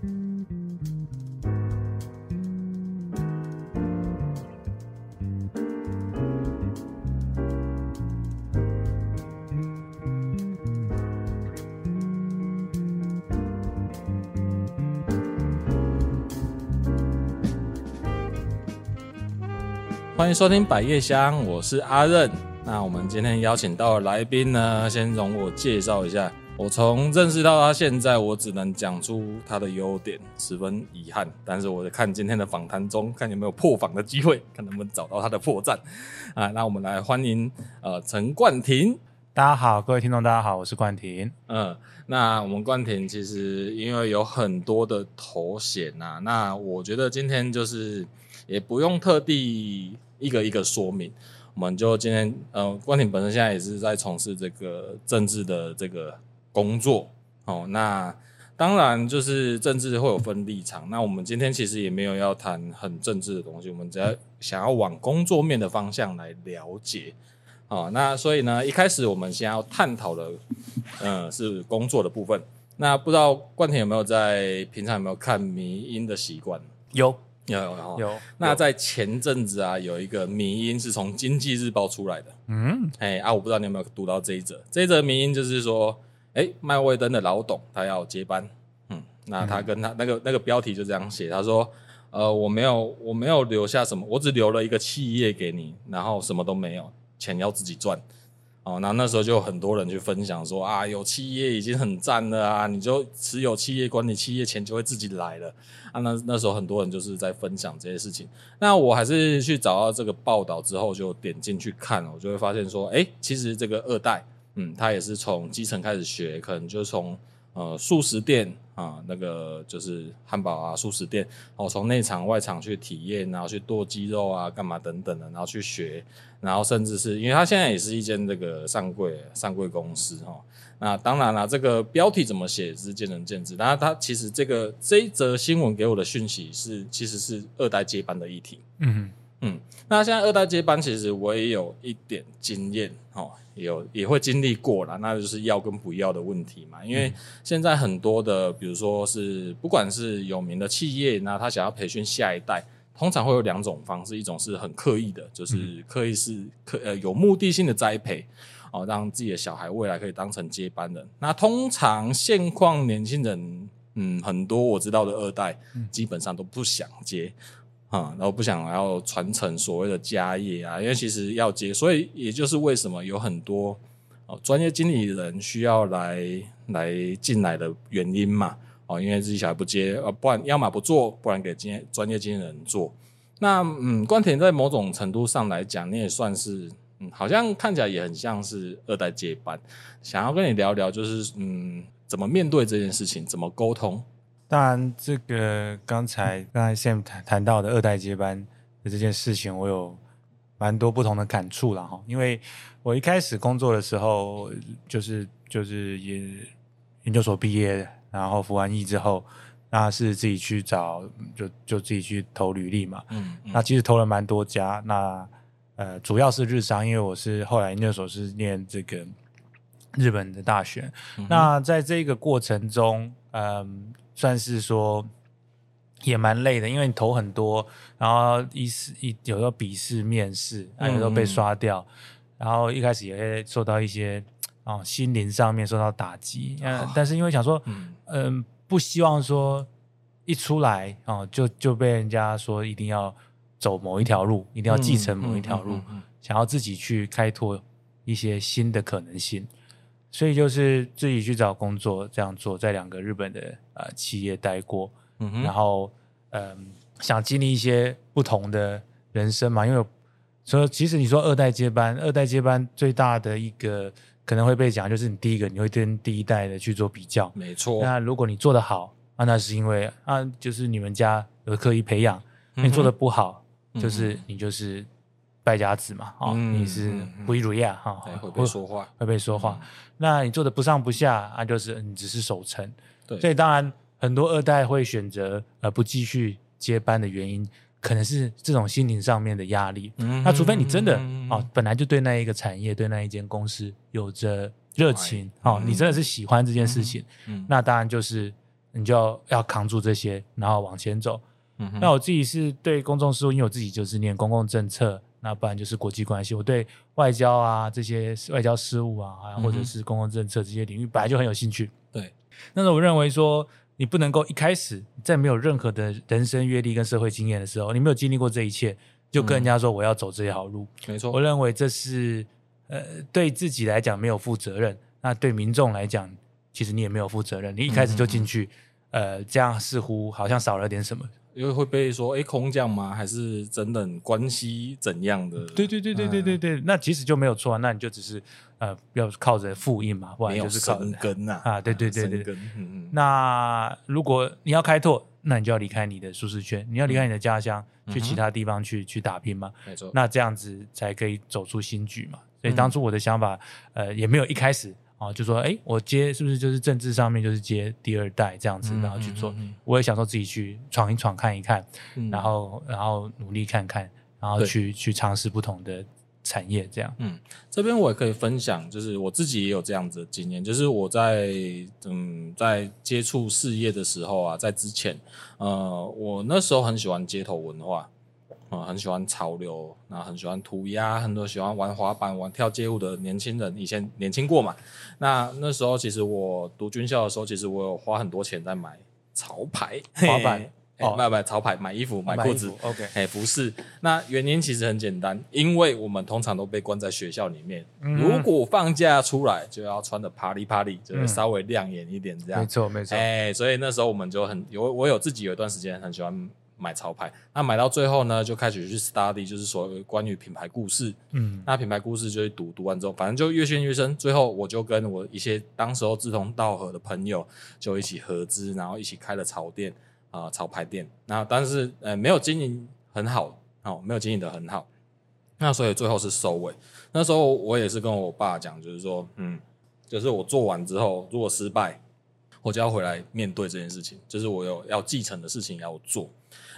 欢迎收听百叶香，我是阿任。那我们今天邀请到的来宾呢，先容我介绍一下。我从认识到他现在，我只能讲出他的优点，十分遗憾。但是我在看今天的访谈中，看有没有破防的机会，看能不能找到他的破绽啊。那我们来欢迎呃陈冠廷。大家好，各位听众，大家好，我是冠廷。嗯，那我们冠廷其实因为有很多的头衔呐，那我觉得今天就是也不用特地。一个一个说明，我们就今天，呃，冠廷本身现在也是在从事这个政治的这个工作，哦，那当然就是政治会有分立场，那我们今天其实也没有要谈很政治的东西，我们只要想要往工作面的方向来了解，哦，那所以呢，一开始我们先要探讨的，嗯、呃，是工作的部分。那不知道冠廷有没有在平常有没有看迷音的习惯？有。有有有，那在前阵子啊，有一个迷音是从经济日报出来的。嗯，哎啊，我不知道你有没有读到这一则。这一则迷音就是说，哎、欸，麦味登的老董他要接班。嗯，那他跟他那个那个标题就这样写，他说，呃，我没有我没有留下什么，我只留了一个企业给你，然后什么都没有，钱要自己赚。哦，那那时候就很多人去分享说啊，有企业已经很赞了啊，你就持有企业管理企业，钱就会自己来了啊。那那时候很多人就是在分享这些事情。那我还是去找到这个报道之后，就点进去看，我就会发现说，哎，其实这个二代，嗯，他也是从基层开始学，可能就从。呃，速食店啊，那个就是汉堡啊，速食店，哦，从内场外场去体验，然后去剁鸡肉啊，干嘛等等的，然后去学，然后甚至是因为他现在也是一间这个上柜上柜公司哈。那当然了，这个标题怎么写是见仁见智。然后他其实这个这一则新闻给我的讯息是，其实是二代接班的议题。嗯哼嗯，那现在二代接班，其实我也有一点经验哦。有也会经历过啦，那就是要跟不要的问题嘛。因为现在很多的，比如说是不管是有名的企业，那他想要培训下一代，通常会有两种方式，一种是很刻意的，就是刻意是刻呃有目的性的栽培哦，让自己的小孩未来可以当成接班人。那通常现况年轻人，嗯，很多我知道的二代，基本上都不想接。啊、然后不想要传承所谓的家业啊，因为其实要接，所以也就是为什么有很多哦专业经理人需要来来进来的原因嘛。哦，因为自己小孩不接，呃，不然要么不做，不然给经专业经理人做。那嗯，关田在某种程度上来讲，你也算是嗯，好像看起来也很像是二代接班。想要跟你聊聊，就是嗯，怎么面对这件事情，怎么沟通。当然，这个刚才刚才 Sam 谈谈到的二代接班的这件事情，我有蛮多不同的感触了哈。因为我一开始工作的时候，就是就是也研究所毕业，然后服完役之后，那是自己去找，就就自己去投履历嘛。嗯，嗯，那其实投了蛮多家，那呃主要是日商，因为我是后来研究所是念这个日本的大学。嗯、那在这个过程中，嗯。算是说也蛮累的，因为你投很多，然后一试一有时候笔试、面试，有时候被刷掉，嗯、然后一开始也会受到一些哦心灵上面受到打击。嗯，哦、但是因为想说，嗯、呃，不希望说一出来哦就就被人家说一定要走某一条路，一定要继承某一条路，想要自己去开拓一些新的可能性。所以就是自己去找工作，这样做，在两个日本的呃企业待过，然后嗯、呃，想经历一些不同的人生嘛。因为所以其实你说二代接班，二代接班最大的一个可能会被讲，就是你第一个你会跟第一代的去做比较，没错。那如果你做得好，啊，那是因为啊，就是你们家有刻意培养；你做的不好，就是你就是。败家子嘛，哦，你是不一如意啊，哈，会被说话，会被说话。那你做的不上不下啊，就是你只是守成。对，所以当然很多二代会选择呃不继续接班的原因，可能是这种心灵上面的压力。那除非你真的哦，本来就对那一个产业、对那一间公司有着热情，哦，你真的是喜欢这件事情，那当然就是你就要，要扛住这些，然后往前走。嗯、那我自己是对公众事务，因为我自己就是念公共政策，那不然就是国际关系。我对外交啊这些外交事务啊，或者是公共政策这些领域本来就很有兴趣。对，但是我认为说，你不能够一开始在没有任何的人生阅历跟社会经验的时候，你没有经历过这一切，就跟人家说我要走这条路。没错、嗯，我认为这是呃对自己来讲没有负责任，那对民众来讲，其实你也没有负责任。你一开始就进去，呃，这样似乎好像少了点什么。因为会被说，哎，空降吗？还是等等关系怎样的？对对对对对对对，嗯、那其实就没有错，那你就只是呃，要靠着复印嘛，不然就是靠生根啊啊！对对对对，根嗯嗯。那如果你要开拓，那你就要离开你的舒适圈，你要离开你的家乡，嗯、去其他地方去去打拼嘛。没错。那这样子才可以走出新局嘛。所以当初我的想法，呃，也没有一开始。哦，就说哎，我接是不是就是政治上面就是接第二代这样子，然后去做。我也想说自己去闯一闯看一看，嗯、然后然后努力看看，然后去去尝试不同的产业这样。嗯，这边我也可以分享，就是我自己也有这样子的经验，就是我在嗯在接触事业的时候啊，在之前，呃，我那时候很喜欢街头文化。啊、嗯，很喜欢潮流，然后很喜欢涂鸦，很多喜欢玩滑板、玩跳街舞的年轻人，以前年轻过嘛。那那时候其实我读军校的时候，其实我有花很多钱在买潮牌滑板，哦，买买潮牌，买衣服、买裤子，OK，哎，服饰。那原因其实很简单，因为我们通常都被关在学校里面，嗯、如果放假出来就要穿的啪里啪里，就是稍微亮眼一点这样。没错、嗯，没错。哎，所以那时候我们就很有，我有自己有一段时间很喜欢。买潮牌，那买到最后呢，就开始去 study，就是所谓关于品牌故事。嗯，那品牌故事就去读，读完之后，反正就越陷越深。最后，我就跟我一些当时候志同道合的朋友，就一起合资，然后一起开了潮店啊、呃，潮牌店。那但是呃，没有经营很好哦，没有经营的很好。那所以最后是收尾。那时候我也是跟我爸讲，就是说，嗯，就是我做完之后，如果失败，我就要回来面对这件事情，就是我有要继承的事情要做。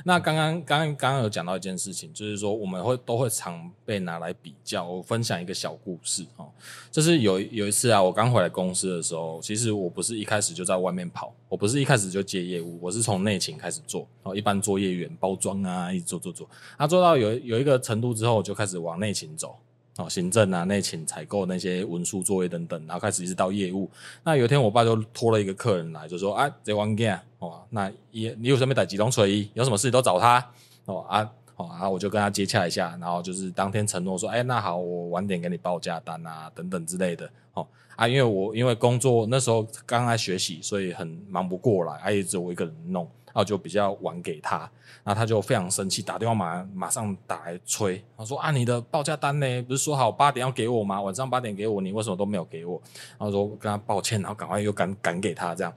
那刚刚刚刚刚有讲到一件事情，就是说我们会都会常被拿来比较。我分享一个小故事哦，就是有有一次啊，我刚回来公司的时候，其实我不是一开始就在外面跑，我不是一开始就接业务，我是从内勤开始做哦，一般做业员包装啊，一直做做做，啊做到有有一个程度之后，我就开始往内勤走。哦，行政啊，内勤、采购那些文书作业等等，然后开始一直到业务。那有一天，我爸就拖了一个客人来，就说：“啊，这玩意哦，那也你有什么带机动锤？有什么事都找他哦啊哦，然后我就跟他接洽一下，然后就是当天承诺说：，哎，那好，我晚点给你报价单啊，等等之类的。哦啊，因为我因为工作那时候刚来学习，所以很忙不过来，啊，也只有我一个人弄。”然后就比较晚给他，然后他就非常生气，打电话马马上打来催，他说啊，你的报价单呢？不是说好八点要给我吗？晚上八点给我，你为什么都没有给我？然后说跟他抱歉，然后赶快又赶赶给他，这样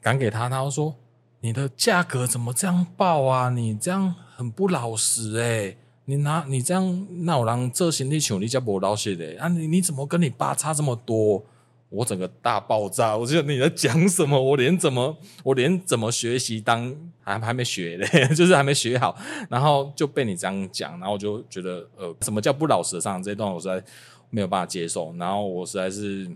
赶给他，他说你的价格怎么这样报啊？你这样很不老实诶、你拿你这样那我让这行李求你叫不老实的啊？你你怎么跟你爸差这么多？我整个大爆炸，我觉得你在讲什么？我连怎么我连怎么学习当还还没学嘞，就是还没学好，然后就被你这样讲，然后我就觉得呃，什么叫不老实上这一段我实在没有办法接受，然后我实在是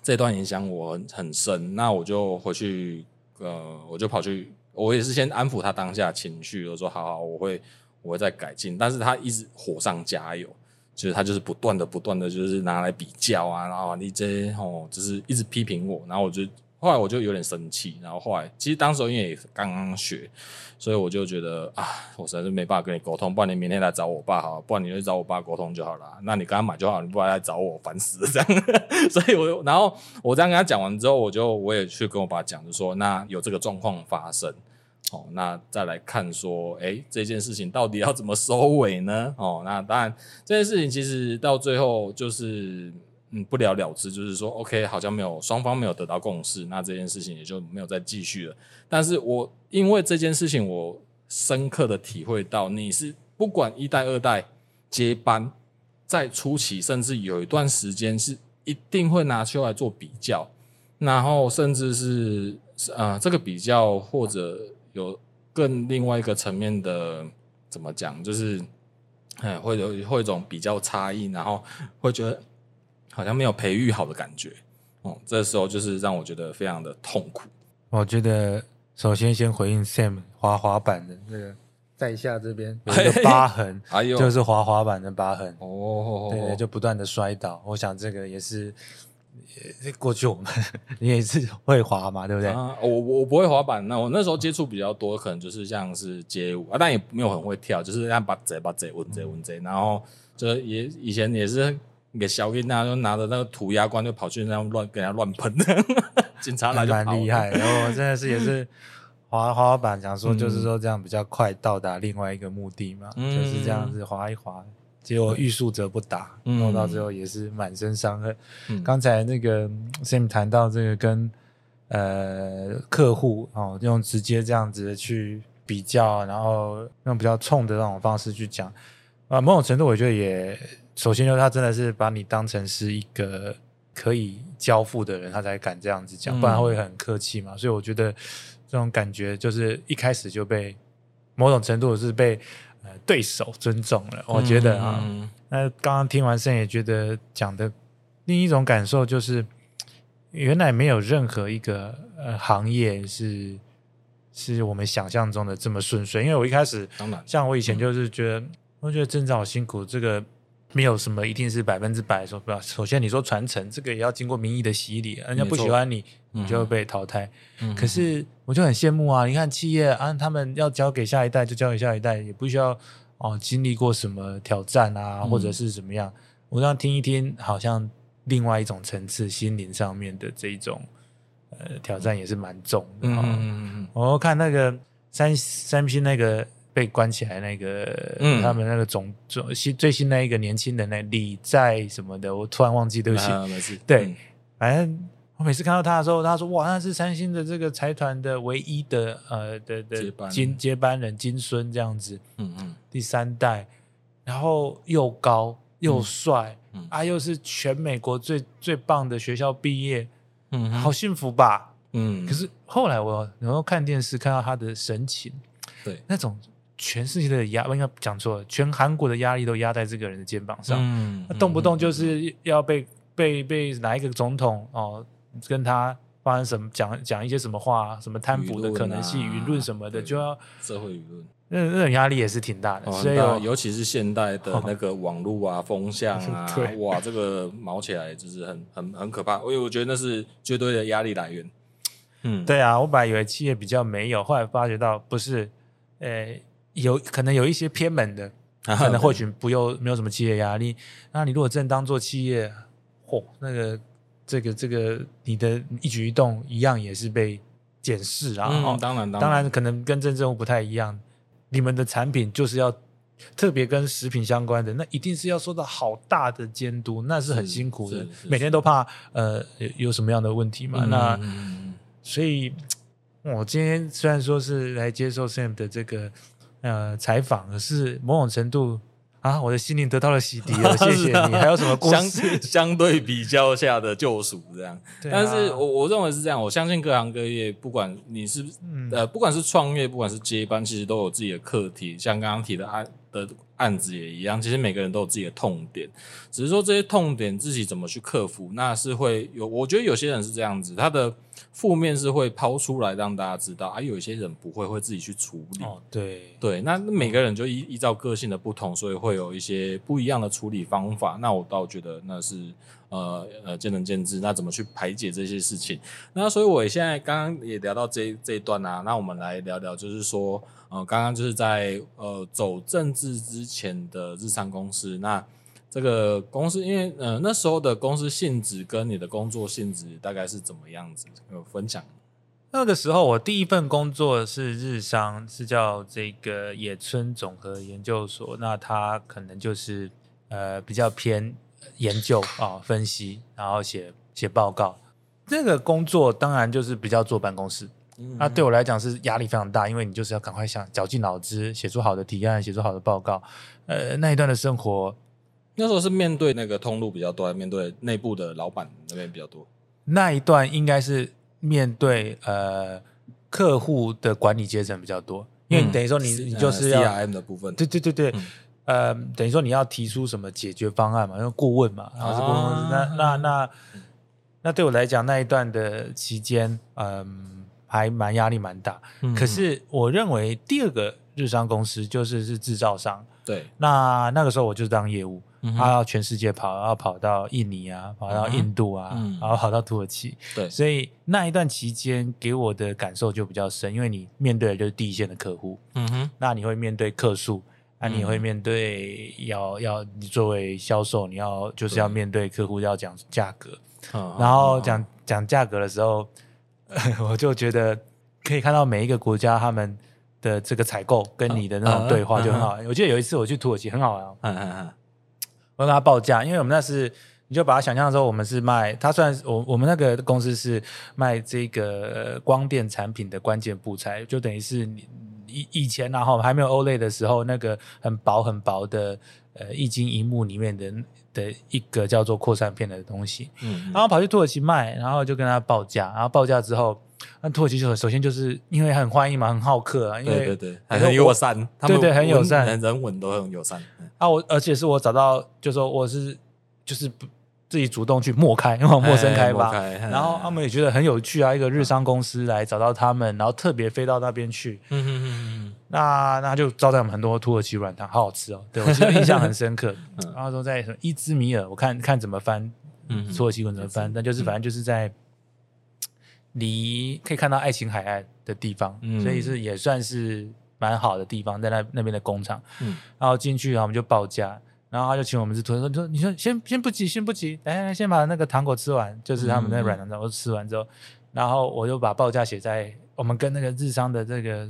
这段影响我很很深，那我就回去呃，我就跑去，我也是先安抚他当下情绪，我说好好，我会我会再改进，但是他一直火上加油。就是他就是不断的不断的就是拿来比较啊，然后你这哦，就是一直批评我，然后我就后来我就有点生气，然后后来其实当时因为也刚刚学，所以我就觉得啊，我实在是没办法跟你沟通，不然你明天来找我爸好，不然你就找我爸沟通就好了。那你刚刚买就好，你不然来找我，烦死了这样。所以我然后我这样跟他讲完之后，我就我也去跟我爸讲，就说那有这个状况发生。哦，那再来看说，哎，这件事情到底要怎么收尾呢？哦，那当然，这件事情其实到最后就是，嗯，不了了之，就是说，OK，好像没有双方没有得到共识，那这件事情也就没有再继续了。但是我因为这件事情，我深刻的体会到，你是不管一代、二代接班，在初期，甚至有一段时间是一定会拿出来做比较，然后甚至是啊、呃，这个比较或者。有更另外一个层面的怎么讲，就是，哎，会有会有一种比较差异，然后会觉得好像没有培育好的感觉，哦，这时候就是让我觉得非常的痛苦。我觉得首先先回应 Sam 滑滑板的那个在下这边有一个疤痕，哎呦，就是滑滑板的疤痕哦，对对，就不断的摔倒。我想这个也是。过去我们 你也是会滑嘛，对不对？啊、我我不会滑板，那我那时候接触比较多，可能就是像是街舞啊，但也没有很会跳，就是让把贼把贼稳贼稳贼，然后就也以前也是给小兵，那就拿着那个涂鸦罐就跑去那样乱跟人家乱喷，警察来就蛮厉害。然后我真的是也是 滑滑滑板，想说就是说这样比较快到达另外一个目的嘛，嗯、就是这样子滑一滑。结果欲速则不达，然后到最后也是满身伤痕。嗯、刚才那个 Sam 谈到这个跟呃客户哦，用直接这样子去比较，然后用比较冲的那种方式去讲啊，某种程度我觉得也，首先就是他真的是把你当成是一个可以交付的人，他才敢这样子讲，不然会很客气嘛。所以我觉得这种感觉就是一开始就被某种程度是被。对手尊重了，我觉得啊，那刚刚听完胜也觉得讲的另一种感受就是，原来没有任何一个呃行业是是我们想象中的这么顺遂。因为我一开始，当然，像我以前就是觉得，嗯、我觉得证照好辛苦，这个没有什么一定是百分之百说不要。首先你说传承，这个也要经过民意的洗礼，人家不喜欢你，错你就会被淘汰。嗯、可是。我就很羡慕啊！你看企业啊，他们要交给下一代就交给下一代，也不需要哦经历过什么挑战啊，嗯、或者是怎么样。我这样听一听，好像另外一种层次，心灵上面的这一种呃挑战也是蛮重的。嗯嗯嗯。我看那个三三星那个被关起来那个，嗯、他们那个总总新最新那一个年轻人那李在什么的，我突然忘记对不起。啊、对，嗯、反正。我每次看到他的时候，他说：“哇，那是三星的这个财团的唯一的呃的的金接班人金孙这样子，嗯嗯，第三代，然后又高又帅，啊，又是全美国最最棒的学校毕业，嗯，好幸福吧，嗯。可是后来我然后看电视看到他的神情，对，那种全世界的压，我应该讲错了，全韩国的压力都压在这个人的肩膀上，嗯，动不动就是要被被被哪一个总统哦。”跟他发生什么讲讲一些什么话，什么贪腐的可能性，舆论、啊、什么的，就要社会舆论，那那种压力也是挺大的。哦、所以尤其是现代的那 个网络啊、哦、风向啊，哇，这个毛起来就是很很很可怕。因为我觉得那是绝对的压力来源。嗯，对啊，我本来以为企业比较没有，后来发觉到不是，呃，有可能有一些偏门的，啊、可能或许不用没有什么企业压力。那你如果真当做企业，嚯，那个。这个这个，你的一举一动一样也是被检视啊！嗯，当然，当然，可能跟政治不太一样。你们的产品就是要特别跟食品相关的，那一定是要受到好大的监督，那是很辛苦的，每天都怕呃有什么样的问题嘛。嗯、那所以，我今天虽然说是来接受 Sam 的这个呃采访，可是某种程度。啊！我的心灵得到了洗涤 了，谢谢你。还有什么相 相对比较下的救赎？这样，但是我我认为是这样。我相信各行各业，不管你是呃，不管是创业，不管是接班，其实都有自己的课题。像刚刚提的案的案子也一样，其实每个人都有自己的痛点，只是说这些痛点自己怎么去克服，那是会有。我觉得有些人是这样子，他的。负面是会抛出来让大家知道，而、啊、有一些人不会，会自己去处理。哦，对对，那每个人就依依照个性的不同，所以会有一些不一样的处理方法。那我倒觉得那是呃呃见仁见智。那怎么去排解这些事情？那所以我现在刚刚也聊到这这一段啊，那我们来聊聊，就是说呃刚刚就是在呃走政治之前的日商公司那。这个公司，因为呃那时候的公司性质跟你的工作性质大概是怎么样子？有分享？那个时候我第一份工作是日商，是叫这个野村总和研究所。那它可能就是呃比较偏研究啊、哦、分析，然后写写报告。这个工作当然就是比较坐办公室。那、对我来讲是压力非常大，因为你就是要赶快想绞尽脑汁写出好的提案，写出好的报告。呃，那一段的生活。那时候是面对那个通路比较多，还是面对内部的老板那边比较多？那一段应该是面对呃客户的管理阶层比较多，因为等于说你、嗯、你就是要 CRM 的部分，对对对对，嗯、呃，等于说你要提出什么解决方案嘛，因为顾问嘛，然后是顾问，啊、那那那那对我来讲那一段的期间，嗯、呃，还蛮压力蛮大。嗯、可是我认为第二个日商公司就是是制造商。对，那那个时候我就当业务。他要全世界跑，要跑到印尼啊，跑到印度啊，嗯、然后跑到土耳其。对，所以那一段期间给我的感受就比较深，因为你面对的就是第一线的客户。嗯哼，那你会面对客数，那你会面对要要你作为销售，你要就是要面对客户要讲价格。嗯，然后讲讲价格的时候，我就觉得可以看到每一个国家他们的这个采购跟你的那种对话就很好。我记得有一次我去土耳其很好玩。嗯嗯嗯。我跟他报价，因为我们那是，你就把它想象说，我们是卖，他算是我我们那个公司是卖这个光电产品的关键部材，就等于是你以以前然后还没有 OLED 的时候，那个很薄很薄的呃液晶萤幕里面的的一个叫做扩散片的东西，嗯，然后跑去土耳其卖，然后就跟他报价，然后报价之后。那土耳其就首先就是因为很欢迎嘛，很好客啊，因为对对对，很友善，对对很友善，人文都很友善。啊，我而且是我找到，就说我是就是自己主动去默开，因为陌生开发，然后他们也觉得很有趣啊，一个日商公司来找到他们，然后特别飞到那边去，嗯嗯嗯，那那就招待我们很多土耳其软糖，好好吃哦，对我印象很深刻。然后说在什么伊兹米尔，我看看怎么翻，嗯，土耳其文怎么翻，但就是反正就是在。离可以看到爱琴海岸的地方，嗯、所以是也算是蛮好的地方，在那那边的工厂。嗯、然后进去，然后我们就报价，然后他就请我们吃土说，你说你说先先不急，先不急，来来先把那个糖果吃完，就是他们那软糖糖果吃完之后，嗯、然后我就把报价写在我们跟那个日商的这个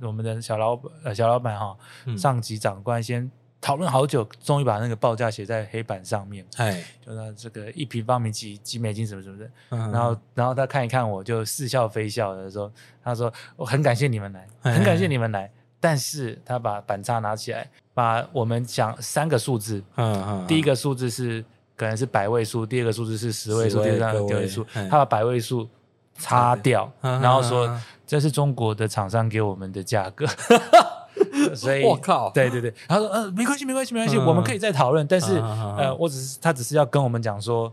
我们的小老呃小老板哈，上级长官先。讨论好久，终于把那个报价写在黑板上面。哎，就是这个一平方米几几美金什么什么的。嗯、然后，然后他看一看我，就似笑非笑的说：“他说我很感谢你们来，很感谢你们来。但是他把板擦拿起来，把我们讲三个数字。嗯嗯。第一个数字是可能是百位数，第二个数字是十位数，第三个个位数。他把百位数擦掉，嗯、然后说这是中国的厂商给我们的价格。所以，我靠，对对对，他说，呃，没关系，没关系，没关系，嗯、我们可以再讨论。但是，嗯、呃，我只是他只是要跟我们讲说，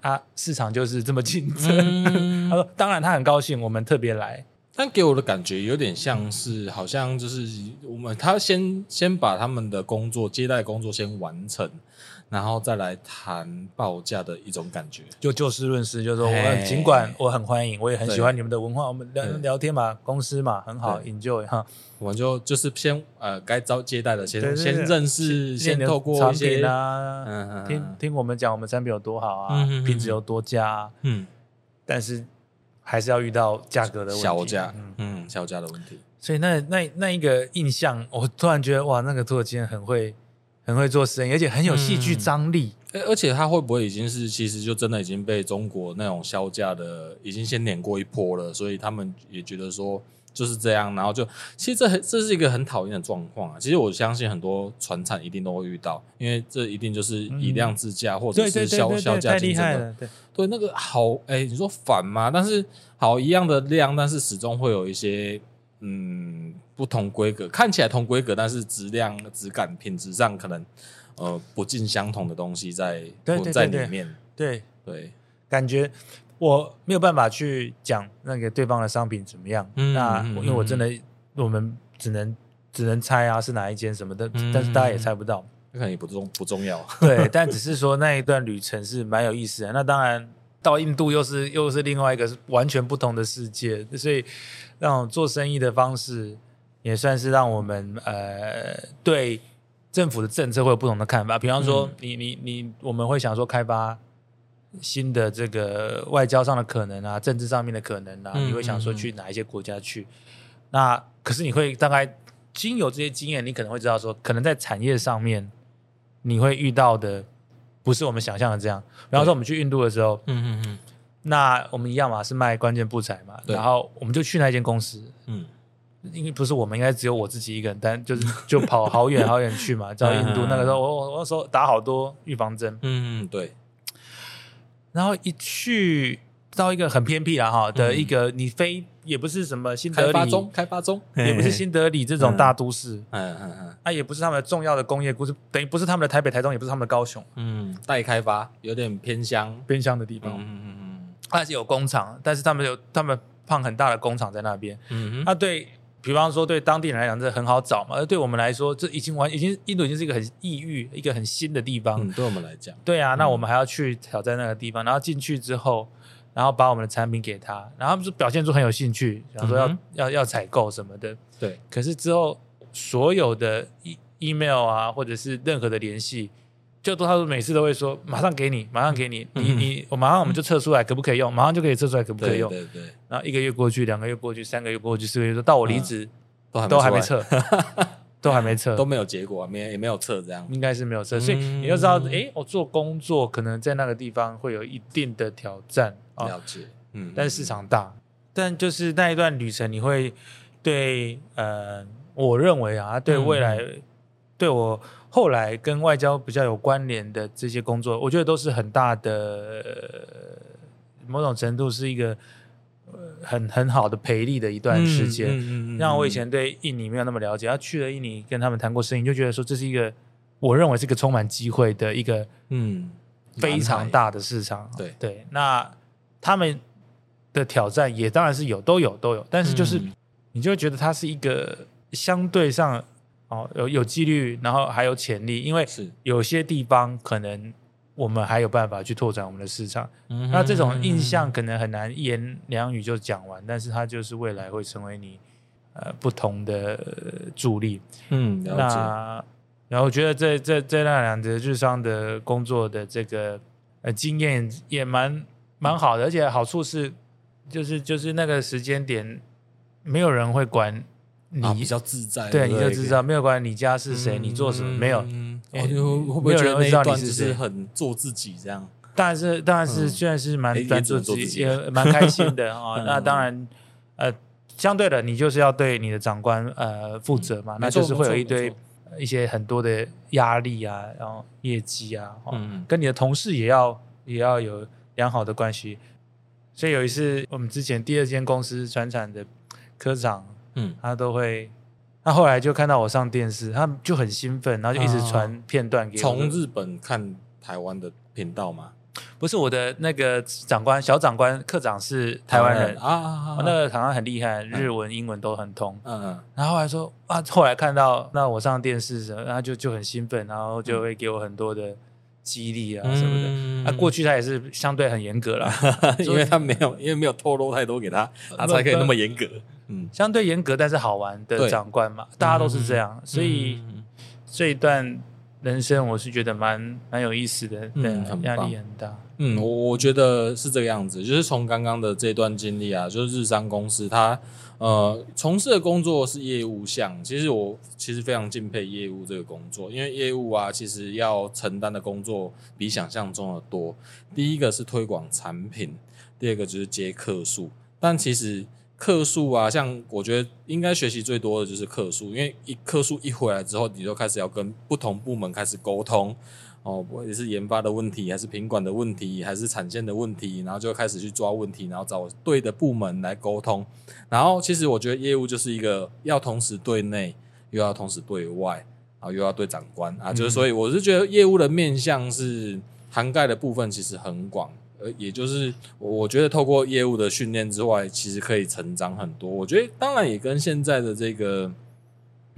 啊，市场就是这么竞争。嗯、他说，当然他很高兴，我们特别来。但给我的感觉有点像是，好像就是我们他先先把他们的工作接待工作先完成。然后再来谈报价的一种感觉，就就事论事，就是说我尽管我很欢迎，我也很喜欢你们的文化，我们聊聊天嘛，公司嘛很好，enjoy 哈。我们就就是先呃该招接待的先先认识，先透过一些啊，听听我们讲我们产品有多好啊，品质有多佳，嗯，但是还是要遇到价格的问题，小价，嗯，小价的问题。所以那那那一个印象，我突然觉得哇，那个土耳其人很会。很会做生意，而且很有戏剧张力。嗯，而且他会不会已经是其实就真的已经被中国那种削价的已经先碾过一波了，所以他们也觉得说就是这样，然后就其实这这是一个很讨厌的状况啊。其实我相信很多船产一定都会遇到，因为这一定就是以量制价或者是削削价竞争的。对对，那个好哎，你说反吗？但是好一样的量，但是始终会有一些。嗯，不同规格，看起来同规格，但是质量、质感、品质上可能呃不尽相同的东西在对对对对在里面。对对，对感觉我没有办法去讲那个对方的商品怎么样。嗯、那因为我真的，嗯、我们只能只能猜啊，是哪一间什么的，嗯、但是大家也猜不到，那可能也不重不重要。对，但只是说那一段旅程是蛮有意思的。那当然。到印度又是又是另外一个完全不同的世界，所以那种做生意的方式也算是让我们呃对政府的政策会有不同的看法。比方说你，你你你，我们会想说开发新的这个外交上的可能啊，政治上面的可能啊，你会想说去哪一些国家去？那可是你会大概经有这些经验，你可能会知道说，可能在产业上面你会遇到的。不是我们想象的这样。比方说我们去印度的时候，嗯嗯嗯，那我们一样嘛，是卖关键布材嘛。然后我们就去那间公司，嗯，因为不是我们，应该只有我自己一个人，但就是就跑好远好远去嘛，到印度那个时候，我我那时候打好多预防针，嗯嗯对。然后一去到一个很偏僻了哈的一个，你飞。也不是什么新德里，开发中，开发中，也不是新德里这种大都市，嗯嗯嗯，啊，也不是他们重要的工业故事，等于不是他们的台北、台中，也不是他们的高雄，嗯，待开发，有点偏乡，偏乡的地方，嗯嗯嗯，但是有工厂，但是他们有他们胖很大的工厂在那边。嗯哼，啊对，比方说对当地人来讲，这很好找嘛。而对我们来说，这已经完，已经印度已经是一个很异域、一个很新的地方。嗯，对我们来讲，对啊，那我们还要去挑战那个地方，然后进去之后，然后把我们的产品给他，然后他们就表现出很有兴趣，想说要、嗯、要要采购什么的。对，可是之后所有的 e email 啊，或者是任何的联系。就都他说每次都会说马上给你，马上给你，你你我马上我们就测出来可不可以用，马上就可以测出来可不可以用。对对，对。然后一个月过去，两个月过去，三个月过去，四个月说到我离职，都还没测，都还没测，都没有结果，没也没有测这样。应该是没有测，所以你就知道，哎，我做工作可能在那个地方会有一定的挑战。了解，嗯。但是市场大，但就是那一段旅程，你会对呃，我认为啊，对未来对我。后来跟外交比较有关联的这些工作，我觉得都是很大的，某种程度是一个很很好的培力的一段时间。嗯嗯嗯、让我以前对印尼没有那么了解，他去了印尼跟他们谈过生意，就觉得说这是一个我认为是一个充满机会的一个嗯非常大的市场。对对，那他们的挑战也当然是有，都有都有，但是就是你就会觉得它是一个相对上。哦，有有纪律，然后还有潜力，因为有些地方可能我们还有办法去拓展我们的市场。嗯、那这种印象可能很难一言两语就讲完，但是它就是未来会成为你呃不同的助力。嗯。那然后我觉得这这这那两个日商的工作的这个呃经验也蛮蛮好的，而且好处是就是就是那个时间点没有人会管。你、啊、比较自在，对，你就自在没有关系，你家是谁，嗯、你做什么没有？嗯，会不会觉得那一段就是很做自己这样？当然是，当然是，虽然是蛮专注自己，也 蛮开心的啊、哦。那当然，呃，相对的，你就是要对你的长官呃负责嘛，嗯、那就是会有一堆一些很多的压力啊，然后业绩啊，嗯，跟你的同事也要也要有良好的关系。所以有一次，我们之前第二间公司传产的科长。嗯，他都会，他后来就看到我上电视，他就很兴奋，然后就一直传片段给我。从日本看台湾的频道吗？不是，我的那个长官，小长官，课长是台湾人啊，那个好像很厉害，日文、英文都很通。嗯嗯。然后后来说啊，后来看到那我上电视时，然后就就很兴奋，然后就会给我很多的激励啊什么的。啊，过去他也是相对很严格啦，因为他没有，因为没有透露太多给他，他才可以那么严格。嗯，相对严格但是好玩的长官嘛，大家都是这样，所以这一段人生我是觉得蛮蛮有意思的，嗯，压力很大。嗯，我我觉得是这个样子，就是从刚刚的这段经历啊，就是日商公司它呃从事的工作是业务项，其实我其实非常敬佩业务这个工作，因为业务啊，其实要承担的工作比想象中的多。第一个是推广产品，第二个就是接客诉，但其实。客诉啊，像我觉得应该学习最多的就是客诉，因为一客诉一回来之后，你就开始要跟不同部门开始沟通，哦，不管是研发的问题，还是品管的问题，还是产线的问题，然后就开始去抓问题，然后找对的部门来沟通。然后其实我觉得业务就是一个要同时对内，又要同时对外，啊，又要对长官啊，就是所以我是觉得业务的面向是涵盖的部分其实很广。呃，也就是我觉得透过业务的训练之外，其实可以成长很多。我觉得当然也跟现在的这个，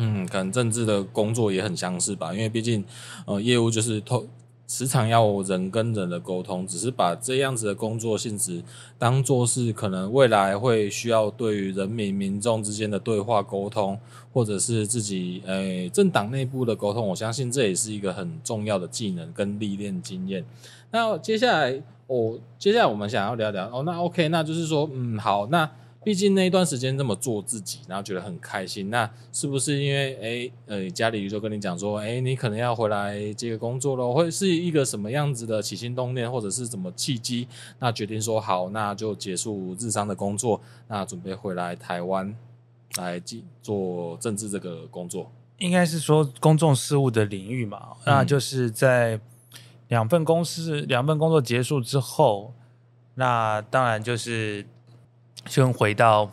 嗯，可能政治的工作也很相似吧。因为毕竟，呃，业务就是通时常要人跟人的沟通，只是把这样子的工作性质当做是可能未来会需要对于人民民众之间的对话沟通，或者是自己诶、政党内部的沟通。我相信这也是一个很重要的技能跟历练经验。那接下来。哦，接下来我们想要聊聊哦，那 OK，那就是说，嗯，好，那毕竟那一段时间这么做自己，然后觉得很开心，那是不是因为诶呃家里就跟你讲说，诶你可能要回来接个工作咯，会是一个什么样子的起心动念，或者是怎么契机，那决定说好，那就结束日商的工作，那准备回来台湾来做政治这个工作，应该是说公众事务的领域嘛，嗯、那就是在。两份公司，两份工作结束之后，那当然就是先回到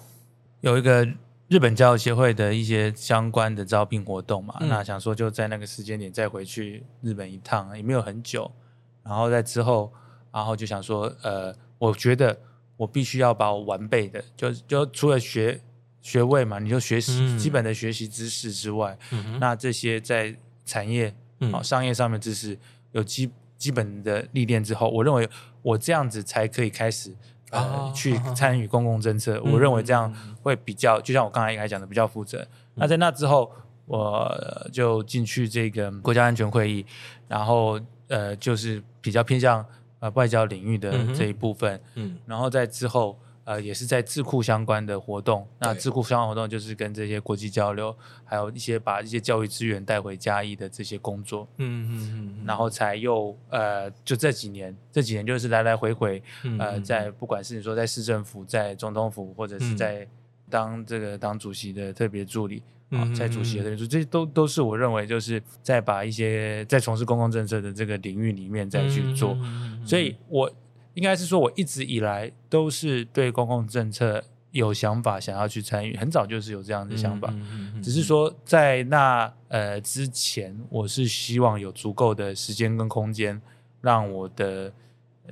有一个日本教育协会的一些相关的招聘活动嘛。嗯、那想说就在那个时间点再回去日本一趟，也没有很久。然后在之后，然后就想说，呃，我觉得我必须要把我完备的，就就除了学学位嘛，你就学习、嗯、基本的学习知识之外，嗯、哼那这些在产业、嗯哦、商业上面知识有基基本的历练之后，我认为我这样子才可以开始。呃，哦、去参与公共政策，哦、我认为这样会比较，嗯、就像我刚才一开始讲的，比较负责。嗯、那在那之后，我就进去这个国家安全会议，然后呃，就是比较偏向呃外交领域的这一部分。嗯，然后在之后。呃，也是在智库相关的活动。那智库相关活动就是跟这些国际交流，还有一些把一些教育资源带回嘉义的这些工作。嗯嗯嗯。然后才又呃，就这几年，这几年就是来来回回，呃，在不管是你说在市政府、在总统府，或者是在当这个当主席的特别助理啊，在主席的特别助理，这些都都是我认为就是在把一些在从事公共政策的这个领域里面再去做。所以我。应该是说，我一直以来都是对公共政策有想法，想要去参与，很早就是有这样的想法。只是说，在那呃之前，我是希望有足够的时间跟空间，让我的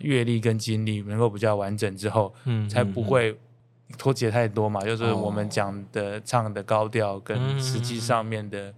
阅历跟经历能够比较完整之后，才不会脱节太多嘛。就是我们讲的唱的高调跟实际上面的。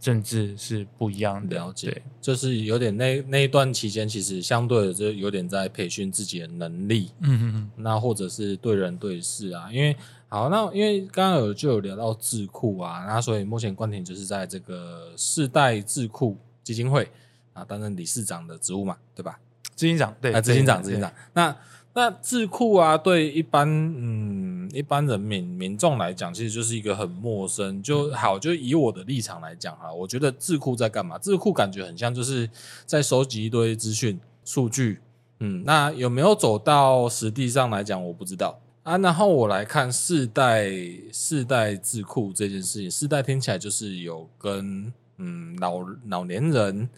政治是不一样的，了解，就是有点那那一段期间，其实相对的就有点在培训自己的能力，嗯嗯嗯，那或者是对人对事啊，因为好，那因为刚刚有就有聊到智库啊，那所以目前冠廷就是在这个世代智库基金会啊担任理事长的职务嘛，对吧？执行长，对，啊，执行长，执行长，那。那智库啊，对一般嗯一般人民民众来讲，其实就是一个很陌生。就好，就以我的立场来讲哈，我觉得智库在干嘛？智库感觉很像就是在收集一堆资讯数据，嗯，那有没有走到实地上来讲，我不知道啊。然后我来看世代世代智库这件事情，世代听起来就是有跟嗯老老年人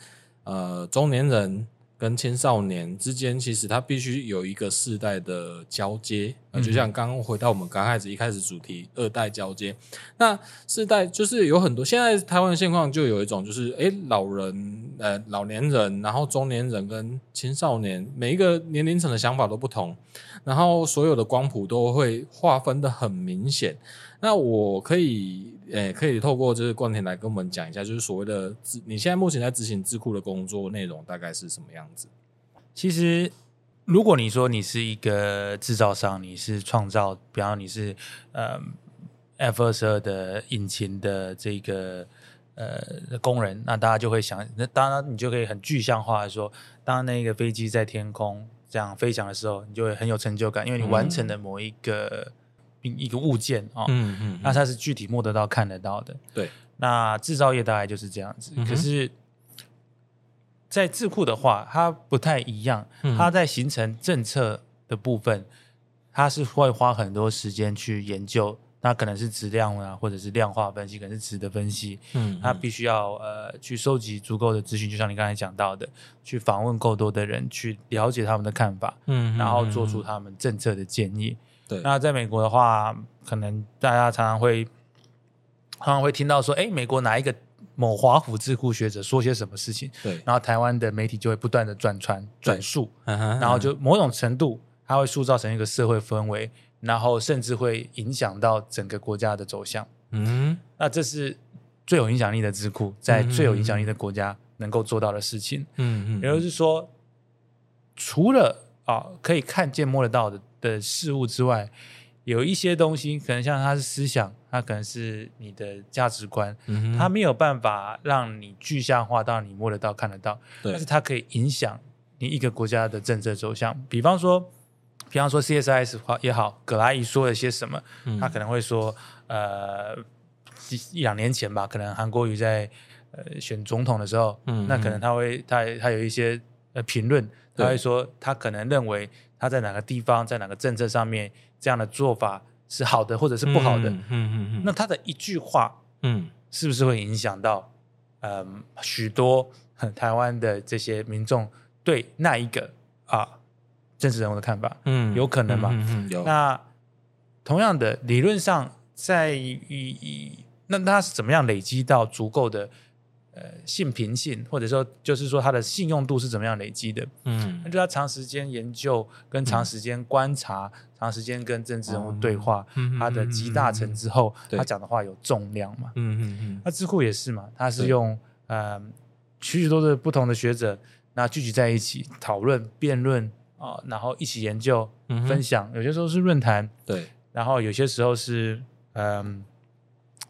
呃中年人。跟青少年之间，其实它必须有一个世代的交接，嗯、就像刚刚回到我们刚开始一开始主题，二代交接。那世代就是有很多，现在台湾的现况就有一种，就是哎，老人、呃，老年人，然后中年人跟青少年，每一个年龄层的想法都不同，然后所有的光谱都会划分的很明显。那我可以，诶、欸，可以透过这个冠田来跟我们讲一下，就是所谓的智，你现在目前在执行智库的工作内容大概是什么样子？其实，如果你说你是一个制造商，你是创造，比方你是呃 F 二十二的引擎的这个呃工人，那大家就会想，那当然你就可以很具象化的说，当那个飞机在天空这样飞翔的时候，你就会很有成就感，因为你完成了某一个。嗯一个物件啊，哦、嗯嗯，那它是具体摸得到、看得到的。对，那制造业大概就是这样子。嗯、可是，在智库的话，它不太一样。它在形成政策的部分，它是会花很多时间去研究。那可能是质量啊，或者是量化分析，可能是质的分析。嗯哼，它必须要呃去收集足够的资讯，就像你刚才讲到的，去访问够多的人，去了解他们的看法。嗯哼，然后做出他们政策的建议。对那在美国的话，可能大家常常会常常会听到说，哎，美国哪一个某华府智库学者说些什么事情？对，然后台湾的媒体就会不断的转传转述，对然后就某种程度，它会塑造成一个社会氛围，然后甚至会影响到整个国家的走向。嗯，那这是最有影响力的智库在最有影响力的国家能够做到的事情。嗯嗯，也就是说，除了啊可以看见摸得到的。的事物之外，有一些东西可能像它是思想，它可能是你的价值观，嗯、它没有办法让你具象化到你摸得到、看得到，但是它可以影响你一个国家的政策走向。比方说，比方说 CSIS 话也好，葛莱仪说了些什么，嗯、他可能会说，呃，一两年前吧，可能韩国瑜在呃选总统的时候，嗯、那可能他会他他有一些呃评论，他会说他可能认为。他在哪个地方，在哪个政策上面，这样的做法是好的，或者是不好的？嗯嗯嗯。那他的一句话，嗯，是不是会影响到，嗯，许多台湾的这些民众对那一个啊政治人物的看法？嗯，有可能吗？嗯，嗯，有。那同样的，理论上，在以以那他是怎么样累积到足够的？呃信凭性，或者说就是说他的信用度是怎么样累积的。嗯，那就要长时间研究，跟长时间观察，嗯、长时间跟政治人物对话，嗯、他的集大成之后，他、嗯、讲的话有重量嘛？嗯嗯嗯。那智库也是嘛，他是用呃许许多多的不同的学者，那聚集在一起讨论、辩论啊，然后一起研究、嗯、分享，有些时候是论坛，对，然后有些时候是嗯。呃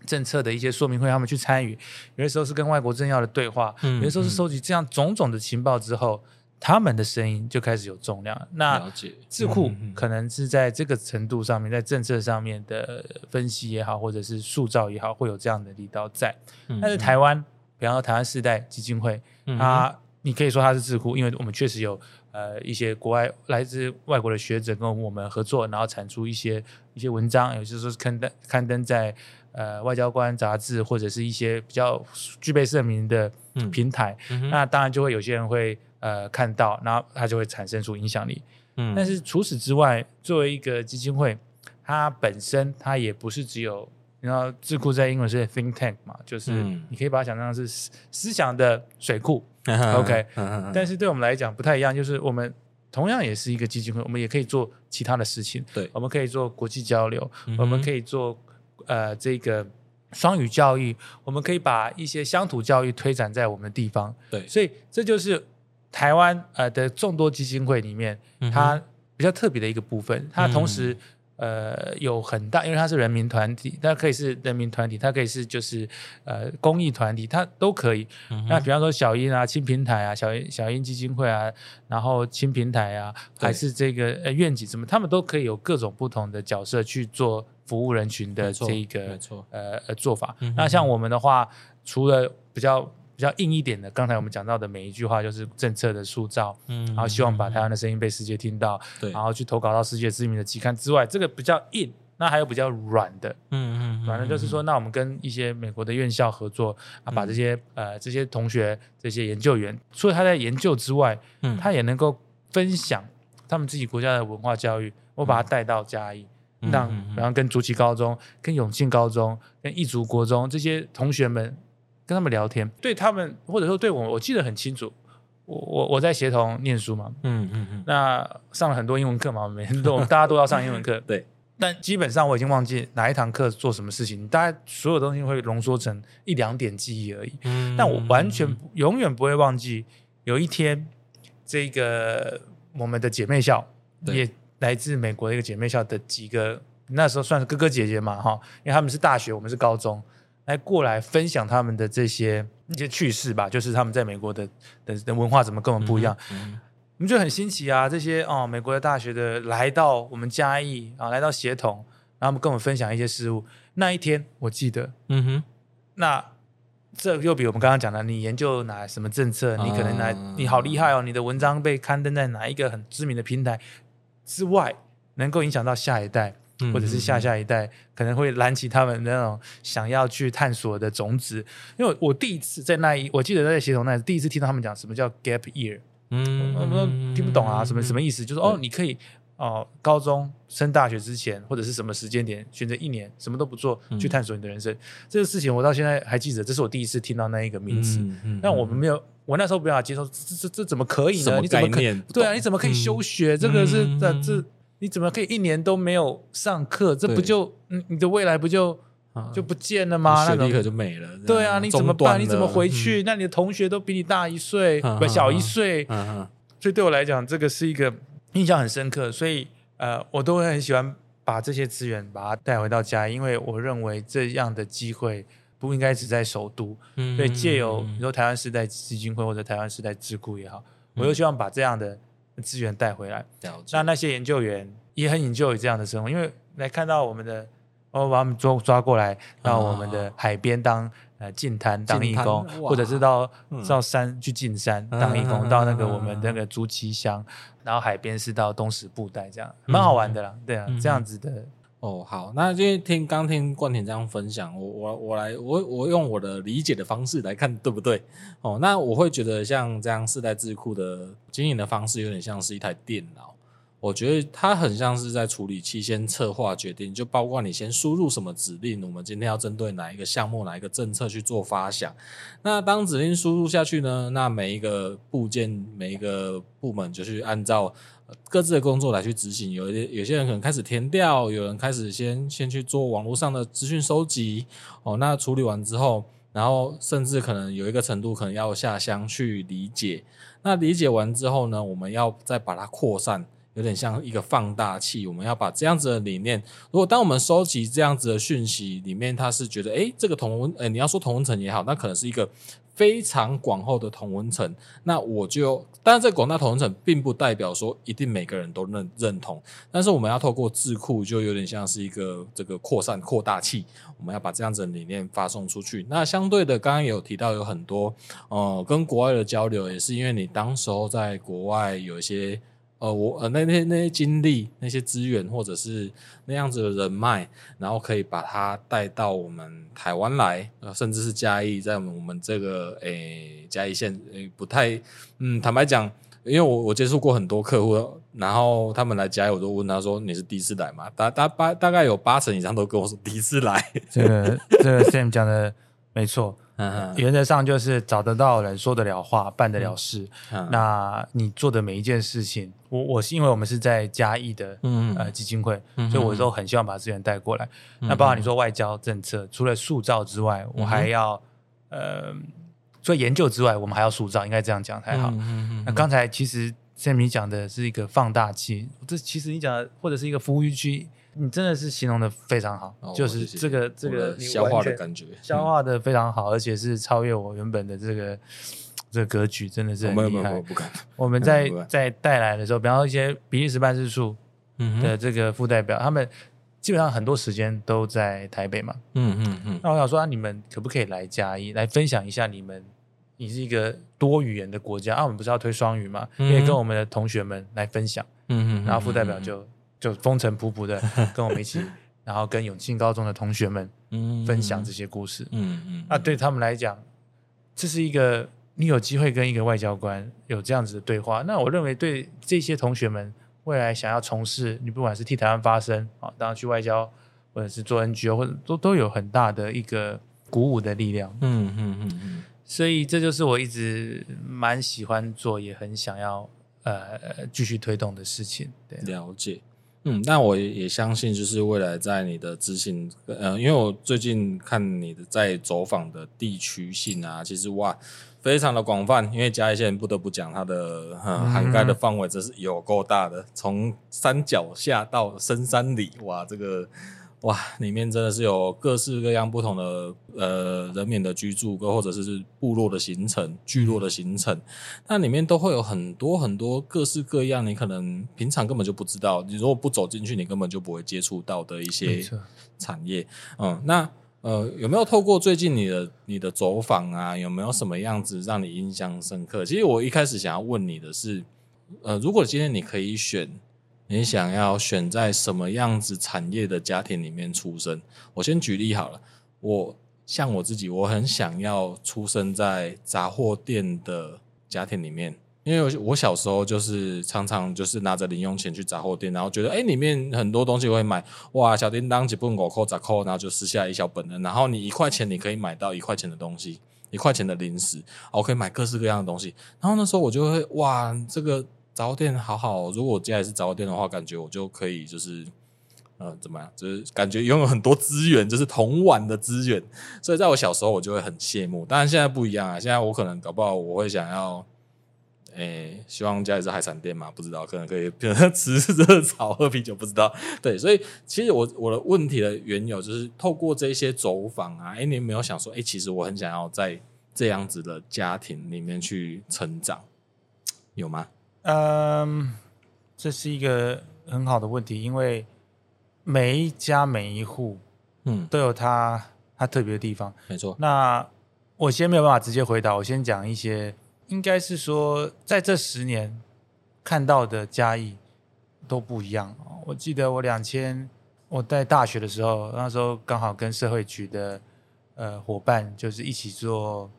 政策的一些说明会，他们去参与；有些时候是跟外国政要的对话；嗯、有些时候是收集这样种种的情报之后，嗯、他们的声音就开始有重量。那智库可能是在这个程度上面，在政策上面的分析也好，或者是塑造也好，会有这样的力道在。嗯、但是台湾，比方说台湾世代基金会，嗯、它你可以说它是智库，因为我们确实有呃一些国外来自外国的学者跟我们合作，然后产出一些一些文章，有些时候是刊登刊登在。呃，外交官杂志或者是一些比较具备盛名的平台，那当然就会有些人会呃看到，然后它就会产生出影响力。嗯，但是除此之外，作为一个基金会，它本身它也不是只有，你知道智库在英文是 think tank 嘛，就是你可以把它想象是思想的水库。嗯、OK，、嗯、但是对我们来讲不太一样，就是我们同样也是一个基金会，我们也可以做其他的事情。对，我们可以做国际交流，嗯、我们可以做。呃，这个双语教育，我们可以把一些乡土教育推展在我们的地方。对，所以这就是台湾呃的众多基金会里面，嗯、它比较特别的一个部分。它同时、嗯、呃有很大，因为它是人民团体，它可以是人民团体，它可以是就是呃公益团体，它都可以。嗯、那比方说小英啊、青平台啊、小英小英基金会啊，然后青平台啊，还是这个呃愿景什么，他们都可以有各种不同的角色去做。服务人群的这一个呃呃做法，嗯、那像我们的话，除了比较比较硬一点的，刚才我们讲到的每一句话就是政策的塑造，嗯，然后希望把台湾的声音被世界听到，对，然后去投稿到世界知名的期刊之外，这个比较硬，那还有比较软的，嗯嗯，软的就是说，那我们跟一些美国的院校合作啊，把这些呃这些同学这些研究员，除了他在研究之外，嗯，他也能够分享他们自己国家的文化教育，我把他带到嘉义。让，然后跟竹崎高中、跟永庆高中、跟义族国中这些同学们跟他们聊天，对他们或者说对我，我记得很清楚。我我我在协同念书嘛，嗯嗯嗯，那上了很多英文课嘛，每天都大家都要上英文课，对。但基本上我已经忘记哪一堂课做什么事情，大家所有东西会浓缩成一两点记忆而已。嗯，但我完全永远不会忘记，有一天这个我们的姐妹校也。来自美国的一个姐妹校的几个，那时候算是哥哥姐姐嘛，哈，因为他们是大学，我们是高中，来过来分享他们的这些一些趣事吧，就是他们在美国的的的文化怎么跟我们不一样，嗯嗯、我们就很新奇啊，这些哦，美国的大学的来到我们嘉义啊，来到协同，然后他们跟我们分享一些事物。那一天我记得，嗯哼，那这又比我们刚刚讲的，你研究哪什么政策，你可能来，啊、你好厉害哦，你的文章被刊登在哪一个很知名的平台。之外，能够影响到下一代，或者是下下一代，嗯嗯嗯，可能会燃起他们那种想要去探索的种子。因为我第一次在那一，我记得在协同那第一次听到他们讲什么叫 gap year，嗯，我们听不懂啊，什么什么意思？就是哦，你可以哦，高中升大学之前或者是什么时间点选择一年什么都不做，去探索你的人生。这个事情我到现在还记得，这是我第一次听到那一个名词。但我们没有。我那时候没办法接受，这这这这怎么可以呢？你怎么可以？对啊，你怎么可以休学？这个是这这，你怎么可以一年都没有上课？这不就嗯，你的未来不就就不见了吗？学历可就没了。对啊，你怎么办？你怎么回去？那你的同学都比你大一岁，不小一岁。所以对我来讲，这个是一个印象很深刻。所以呃，我都会很喜欢把这些资源把它带回到家，因为我认为这样的机会。不应该只在首都，嗯、所以借由你说台湾时代基金会或者台湾时代智库也好，嗯、我又希望把这样的资源带回来。那、嗯、那些研究员也很 enjoy 这样的生活，因为来看到我们的，我把他们抓抓过来到我们的海边当呃进滩当义工，或者是到到山去进山当义工，嗯、到那个我们那个竹崎乡，然后海边是到东石布袋这样，蛮好玩的啦。对啊，这样子的。哦，好，那今天听刚听冠廷这样分享，我我我来，我我用我的理解的方式来看，对不对？哦，那我会觉得像这样世代智库的经营的方式，有点像是一台电脑，我觉得它很像是在处理器先策划决定，就包括你先输入什么指令，我们今天要针对哪一个项目、哪一个政策去做发想。那当指令输入下去呢，那每一个部件、每一个部门就去按照各自的工作来去执行。有一些有些人可能开始填调，有人开始先先去做网络上的资讯收集。哦，那处理完之后，然后甚至可能有一个程度，可能要下乡去理解。那理解完之后呢，我们要再把它扩散。有点像一个放大器，我们要把这样子的理念，如果当我们收集这样子的讯息里面，他是觉得，诶，这个同温，诶，你要说同温层也好，那可能是一个非常广厚的同温层。那我就，当然这广大同温层并不代表说一定每个人都认认同，但是我们要透过智库，就有点像是一个这个扩散扩大器，我们要把这样子的理念发送出去。那相对的，刚刚有提到有很多，呃，跟国外的交流，也是因为你当时候在国外有一些。呃，我呃那那那些经历、那些资源，或者是那样子的人脉，然后可以把他带到我们台湾来，呃，甚至是嘉义，在我们我们这个诶嘉义县诶不太嗯，坦白讲，因为我我接触过很多客户，然后他们来嘉义，我都问他说，你是第一次来吗？大大八大概有八成以上都跟我说第一次来。这个这个 Sam 讲的没错。嗯原则上就是找得到人，说得了话，办得了事。嗯、那你做的每一件事情，我我是因为我们是在嘉义的嗯呃基金会，嗯、所以我都很希望把资源带过来。嗯、那包括你说外交政策，除了塑造之外，我还要、嗯、呃做研究之外，我们还要塑造，应该这样讲才好。嗯、那刚才其实 Sam 你讲的是一个放大器，这其实你讲的或者是一个服务区。你真的是形容的非常好，哦、就是这个这个消化的感觉，消化的非常好，嗯、而且是超越我原本的这个这个格局，真的是很厉害。我们在 在带来的时候，比方说一些比利时办事处的这个副代表，嗯、他们基本上很多时间都在台北嘛。嗯嗯嗯。那我想说，啊、你们可不可以来嘉义来分享一下你们？你是一个多语言的国家啊，我们不是要推双语嘛？可以、跟我们的同学们来分享。嗯嗯。然后副代表就。就风尘仆仆的 跟我们一起，然后跟永庆高中的同学们分享这些故事。嗯嗯，那对他们来讲，这是一个你有机会跟一个外交官有这样子的对话。那我认为对这些同学们未来想要从事，你不管是替台湾发声啊，当然去外交，或者是做 NGO，或者都都有很大的一个鼓舞的力量。嗯嗯嗯嗯，所以这就是我一直蛮喜欢做，也很想要呃继续推动的事情。对，了解。嗯，那我也相信，就是未来在你的执行，呃，因为我最近看你的在走访的地区性啊，其实哇，非常的广泛。因为嘉义县不得不讲它的涵盖的范围，真是有够大的，从山脚下到深山里，哇，这个。哇，里面真的是有各式各样不同的呃人民的居住，或者是部落的形成、聚落的形成，那里面都会有很多很多各式各样，你可能平常根本就不知道，你如果不走进去，你根本就不会接触到的一些产业。嗯，那呃有没有透过最近你的你的走访啊，有没有什么样子让你印象深刻？其实我一开始想要问你的是，呃，如果今天你可以选。你想要选在什么样子产业的家庭里面出生？我先举例好了。我像我自己，我很想要出生在杂货店的家庭里面，因为我小时候就是常常就是拿着零用钱去杂货店，然后觉得哎，里面很多东西会买，哇，小叮当几本五扣、杂扣，然后就撕下一小本的，然后你一块钱你可以买到一块钱的东西，一块钱的零食，我可以买各式各样的东西。然后那时候我就会哇，这个。杂货店好好，如果我家里是杂货店的话，感觉我就可以就是，呃，怎么样？就是感觉拥有很多资源，就是同碗的资源。所以在我小时候，我就会很羡慕。当然现在不一样啊，现在我可能搞不好我会想要，诶、欸，希望家里是海产店嘛，不知道，可能可以 变成吃热炒、喝啤酒，不知道。对，所以其实我我的问题的缘由就是透过这些走访啊，诶、欸，你有没有想说，诶、欸，其实我很想要在这样子的家庭里面去成长，有吗？嗯，这是一个很好的问题，因为每一家每一户，嗯，都有它它特别的地方。没错。那我先没有办法直接回答，我先讲一些，应该是说在这十年看到的嘉义都不一样。我记得我两千我在大学的时候，那时候刚好跟社会局的呃伙伴，就是一起做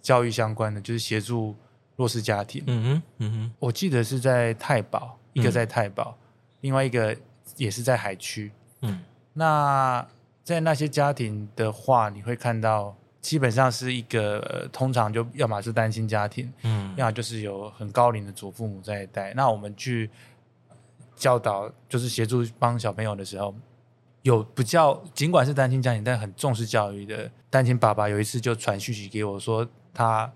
教育相关的，就是协助。弱势家庭，嗯哼，嗯哼，我记得是在太保，一个在太保，嗯、另外一个也是在海区。嗯，那在那些家庭的话，你会看到基本上是一个、呃、通常就要么是单亲家庭，嗯，要么就是有很高龄的祖父母在带。那我们去教导，就是协助帮小朋友的时候。有比较，尽管是单亲家庭，但很重视教育的单亲爸爸，有一次就传讯息给我说，他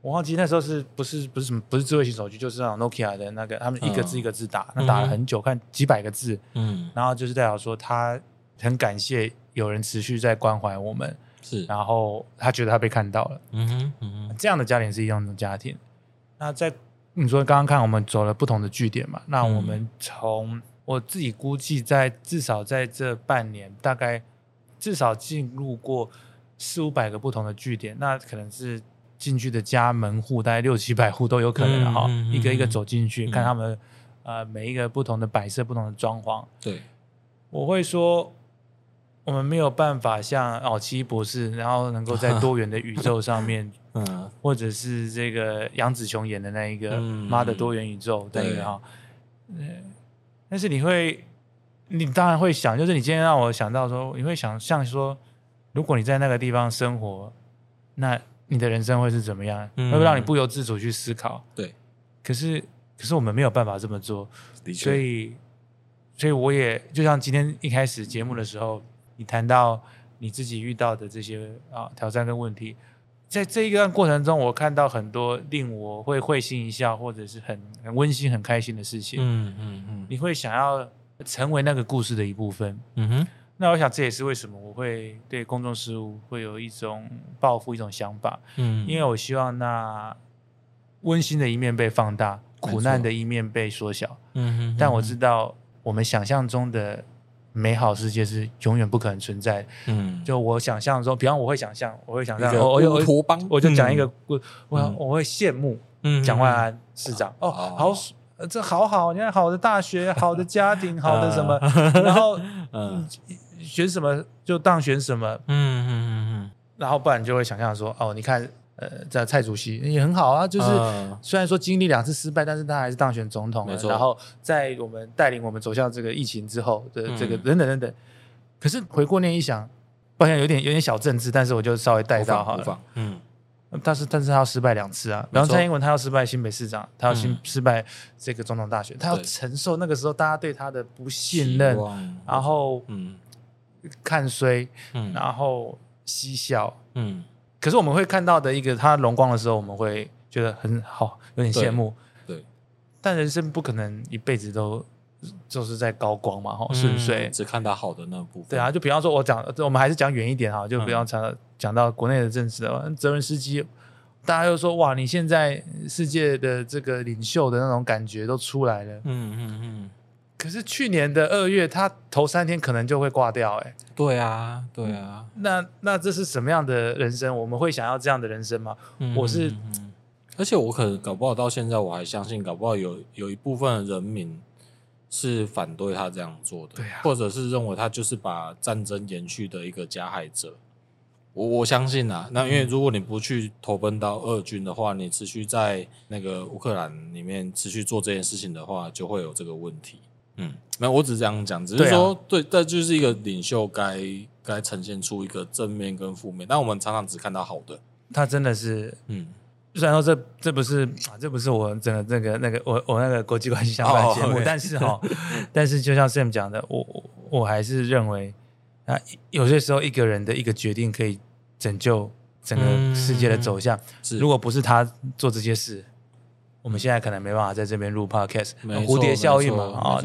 我忘记那时候是不是不是什么不是智慧型手机，就是那种 Nokia 的那个，他们一个字一个字打，嗯、那打了很久，看几百个字，嗯，然后就是代表说他很感谢有人持续在关怀我们，是，然后他觉得他被看到了，嗯哼，嗯哼，这样的家庭是一样的家庭。那在你说刚刚看我们走了不同的据点嘛，那我们从。嗯我自己估计，在至少在这半年，大概至少进入过四五百个不同的据点，那可能是进去的家门户，大概六七百户都有可能哈，嗯嗯嗯、一个一个走进去，嗯、看他们呃每一个不同的摆设、不同的装潢。对，我会说，我们没有办法像哦奇异博士，然后能够在 多元的宇宙上面，嗯，或者是这个杨紫琼演的那一个《妈的多元宇宙》那个哈，嗯。但是你会，你当然会想，就是你今天让我想到说，你会想象说，如果你在那个地方生活，那你的人生会是怎么样？嗯、会不会让你不由自主去思考？对。可是，可是我们没有办法这么做。所以，所以我也就像今天一开始节目的时候，你谈到你自己遇到的这些啊挑战跟问题。在这一段过程中，我看到很多令我会会心一笑，或者是很很温馨、很开心的事情。嗯嗯嗯，你会想要成为那个故事的一部分。嗯哼，那我想这也是为什么我会对公众事务会有一种抱负、一种想法。嗯，因为我希望那温馨的一面被放大，苦难的一面被缩小。嗯哼，但我知道我们想象中的。美好世界是永远不可能存在的。嗯，就我想象中，比方我会想象，我会想象，我有乌托邦，我就讲一个故，我我会羡慕蒋万安市长。哦，好，这好好，你看好的大学，好的家庭，好的什么，然后嗯，选什么就当选什么。嗯嗯嗯嗯，然后不然就会想象说，哦，你看。呃，在蔡主席也很好啊，就是虽然说经历两次失败，但是他还是当选总统了。没错。然后在我们带领我们走向这个疫情之后的这个等等等等，可是回过念一想，好像有点有点小政治，但是我就稍微带到好了。嗯，但是但是他要失败两次啊，比方蔡英文他要失败新北市长，他要新失败这个总统大选，他要承受那个时候大家对他的不信任，然后嗯看衰，嗯，然后嬉笑，嗯。可是我们会看到的一个他荣光的时候，我们会觉得很好，有点羡慕。对，对，但人生不可能一辈子都就是在高光嘛，哈，顺遂。只看到好的那部分。对啊，就比方说，我讲，我们还是讲远一点哈，就不要讲讲到国内的政治了。泽伦斯基，大家又说哇，你现在世界的这个领袖的那种感觉都出来了。嗯嗯嗯。嗯可是去年的二月，他头三天可能就会挂掉，哎。对啊，对啊。那那这是什么样的人生？我们会想要这样的人生吗？嗯、我是，而且我可能搞不好到现在我还相信，搞不好有有一部分的人民是反对他这样做的，对啊，或者是认为他就是把战争延续的一个加害者。我我相信啊，那因为如果你不去投奔到俄军的话，你持续在那个乌克兰里面持续做这件事情的话，就会有这个问题。嗯，没有，我只是这样讲，只是说，对，这就是一个领袖该该呈现出一个正面跟负面，但我们常常只看到好的。他真的是，嗯，虽然说这这不是啊，这不是我整个那个那个我我那个国际关系相关节目，但是哈，但是就像 Sam 讲的，我我还是认为啊，有些时候一个人的一个决定可以拯救整个世界的走向，是，如果不是他做这些事。我们现在可能没办法在这边录 podcast，蝴蝶效应嘛，啊，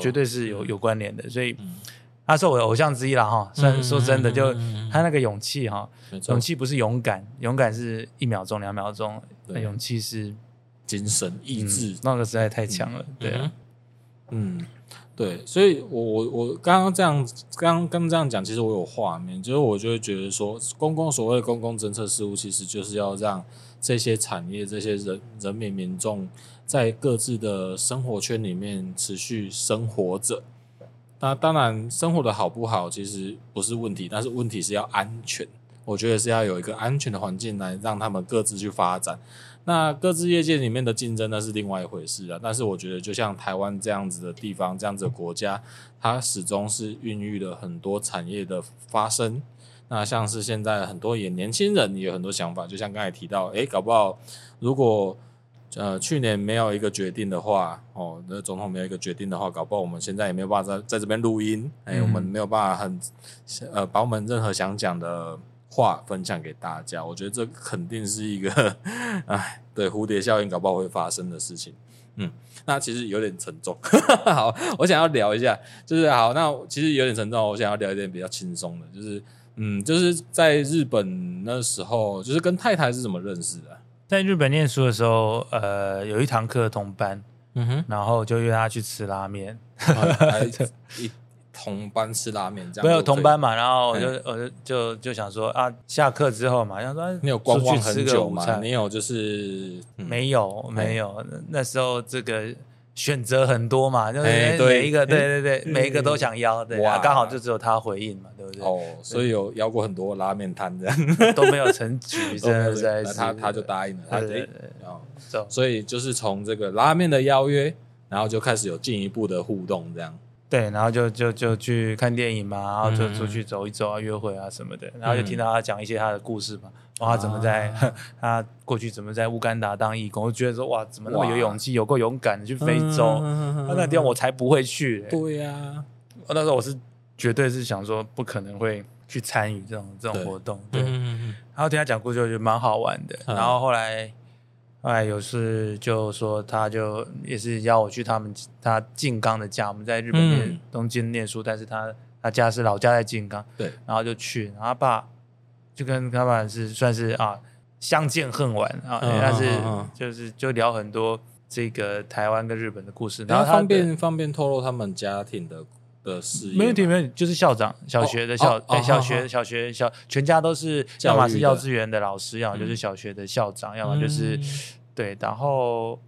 绝对是有有关联的。所以他是我的偶像之一了哈。虽然说真的，就他那个勇气哈，勇气不是勇敢，勇敢是一秒钟、两秒钟，勇气是精神意志，那个实在太强了。对啊，嗯，对，所以我我我刚刚这样，刚刚这样讲，其实我有画面，就是我就会觉得说，公共所谓的公共政策事务，其实就是要让。这些产业、这些人人民民众在各自的生活圈里面持续生活着。那当然，生活的好不好其实不是问题，但是问题是要安全。我觉得是要有一个安全的环境来让他们各自去发展。那各自业界里面的竞争那是另外一回事了。但是我觉得，就像台湾这样子的地方，这样子的国家，它始终是孕育了很多产业的发生。那像是现在很多也年轻人也有很多想法，就像刚才提到，诶，搞不好如果呃去年没有一个决定的话，哦，那总统没有一个决定的话，搞不好我们现在也没有办法在在这边录音，诶，我们没有办法很呃把我们任何想讲的话分享给大家。我觉得这肯定是一个，哎，对蝴蝶效应搞不好会发生的事情。嗯，那其实有点沉重。好，我想要聊一下，就是好，那其实有点沉重，我想要聊一点比较轻松的，就是。嗯，就是在日本那时候，就是跟太太是怎么认识的？在日本念书的时候，呃，有一堂课同班，嗯哼，然后就约他去吃拉面，一同班吃拉面，这样没有同班嘛？然后我就我就就就想说啊，下课之后嘛，想说你有观望很久吗？你有就是没有没有，那时候这个。选择很多嘛，就是每一个，对对对，每一个都想邀，对啊，刚好就只有他回应嘛，对不对？哦，所以有邀过很多拉面摊这样，都没有成局，真的是。那他他就答应了，他对，然后，所以就是从这个拉面的邀约，然后就开始有进一步的互动这样。对，然后就就就去看电影嘛，然后就出去走一走啊，约会啊什么的，然后就听到他讲一些他的故事嘛。哇，怎么在、啊、他过去怎么在乌干达当义工？我觉得说哇，怎么那么有勇气，有够勇敢的去非洲？那那个地方我才不会去、欸。对呀、啊，那时候我是绝对是想说不可能会去参与这种这种活动。对，然后听他讲故事，我觉得蛮好玩的。嗯、然后后来后来有事就说他就也是邀我去他们他静冈的家，我们在日本念、嗯、东京念书，但是他他家是老家在静冈。对，然后就去，然后他爸。就跟他们是算是啊相见恨晚啊，但是就是就聊很多这个台湾跟日本的故事。然后方便方便透露他们家庭的的事业？没问题，没问题，就是校长，小学的校，小学小学小全家都是，要么是幼稚园的老师，要么就是小学的校长，要么就是对，然后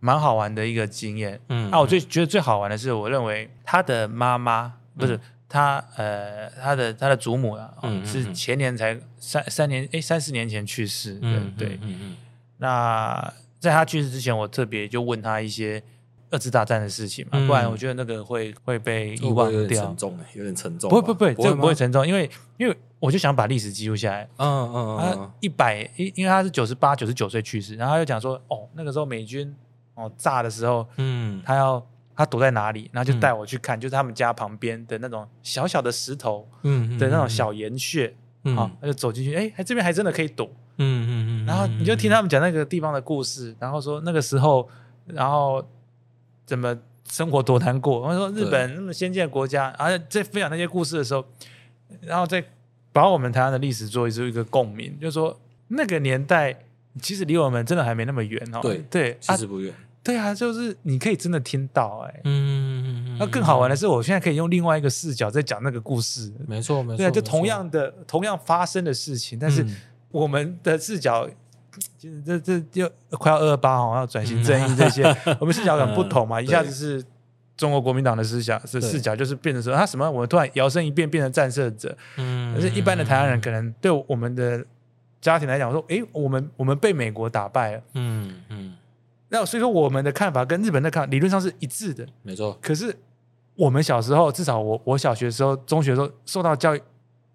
蛮好玩的一个经验。嗯，啊，我最觉得最好玩的是，我认为他的妈妈不是。他呃，他的他的祖母啊，嗯嗯嗯是前年才三三年哎三四年前去世，对嗯对。嗯嗯那在他去世之前，我特别就问他一些二次大战的事情嘛，嗯、不然我觉得那个会会被遗忘掉。有点沉重，有点沉重。不不不，这个不会沉重，因为因为我就想把历史记录下来。嗯嗯嗯他一百，因因为他是九十八九十九岁去世，然后他就讲说，哦，那个时候美军哦炸的时候，嗯，他要。他躲在哪里？然后就带我去看，就是他们家旁边的那种小小的石头，嗯，的那种小岩穴，嗯，好，他就走进去，哎，还这边还真的可以躲，嗯嗯嗯，然后你就听他们讲那个地方的故事，然后说那个时候，然后怎么生活多难过，然后说日本那么先进的国家，而且在分享那些故事的时候，然后再把我们台湾的历史做一做一个共鸣，就是说那个年代其实离我们真的还没那么远哦，对对，其实不远。对啊，就是你可以真的听到哎，嗯，那更好玩的是，我现在可以用另外一个视角在讲那个故事。没错，没错，对啊，就同样的同样发生的事情，但是我们的视角，其实这这就快要二二八哦，要转型正义这些，我们视角很不同嘛。一下子是中国国民党的思想是视角，就是变成说他什么，我们突然摇身一变变成战胜者。嗯，可是一般的台湾人可能对我们的家庭来讲说，哎，我们我们被美国打败了。嗯嗯。那所以说，我们的看法跟日本的看法理论上是一致的，没错。可是我们小时候，至少我我小学的时候、中学的时候受到教育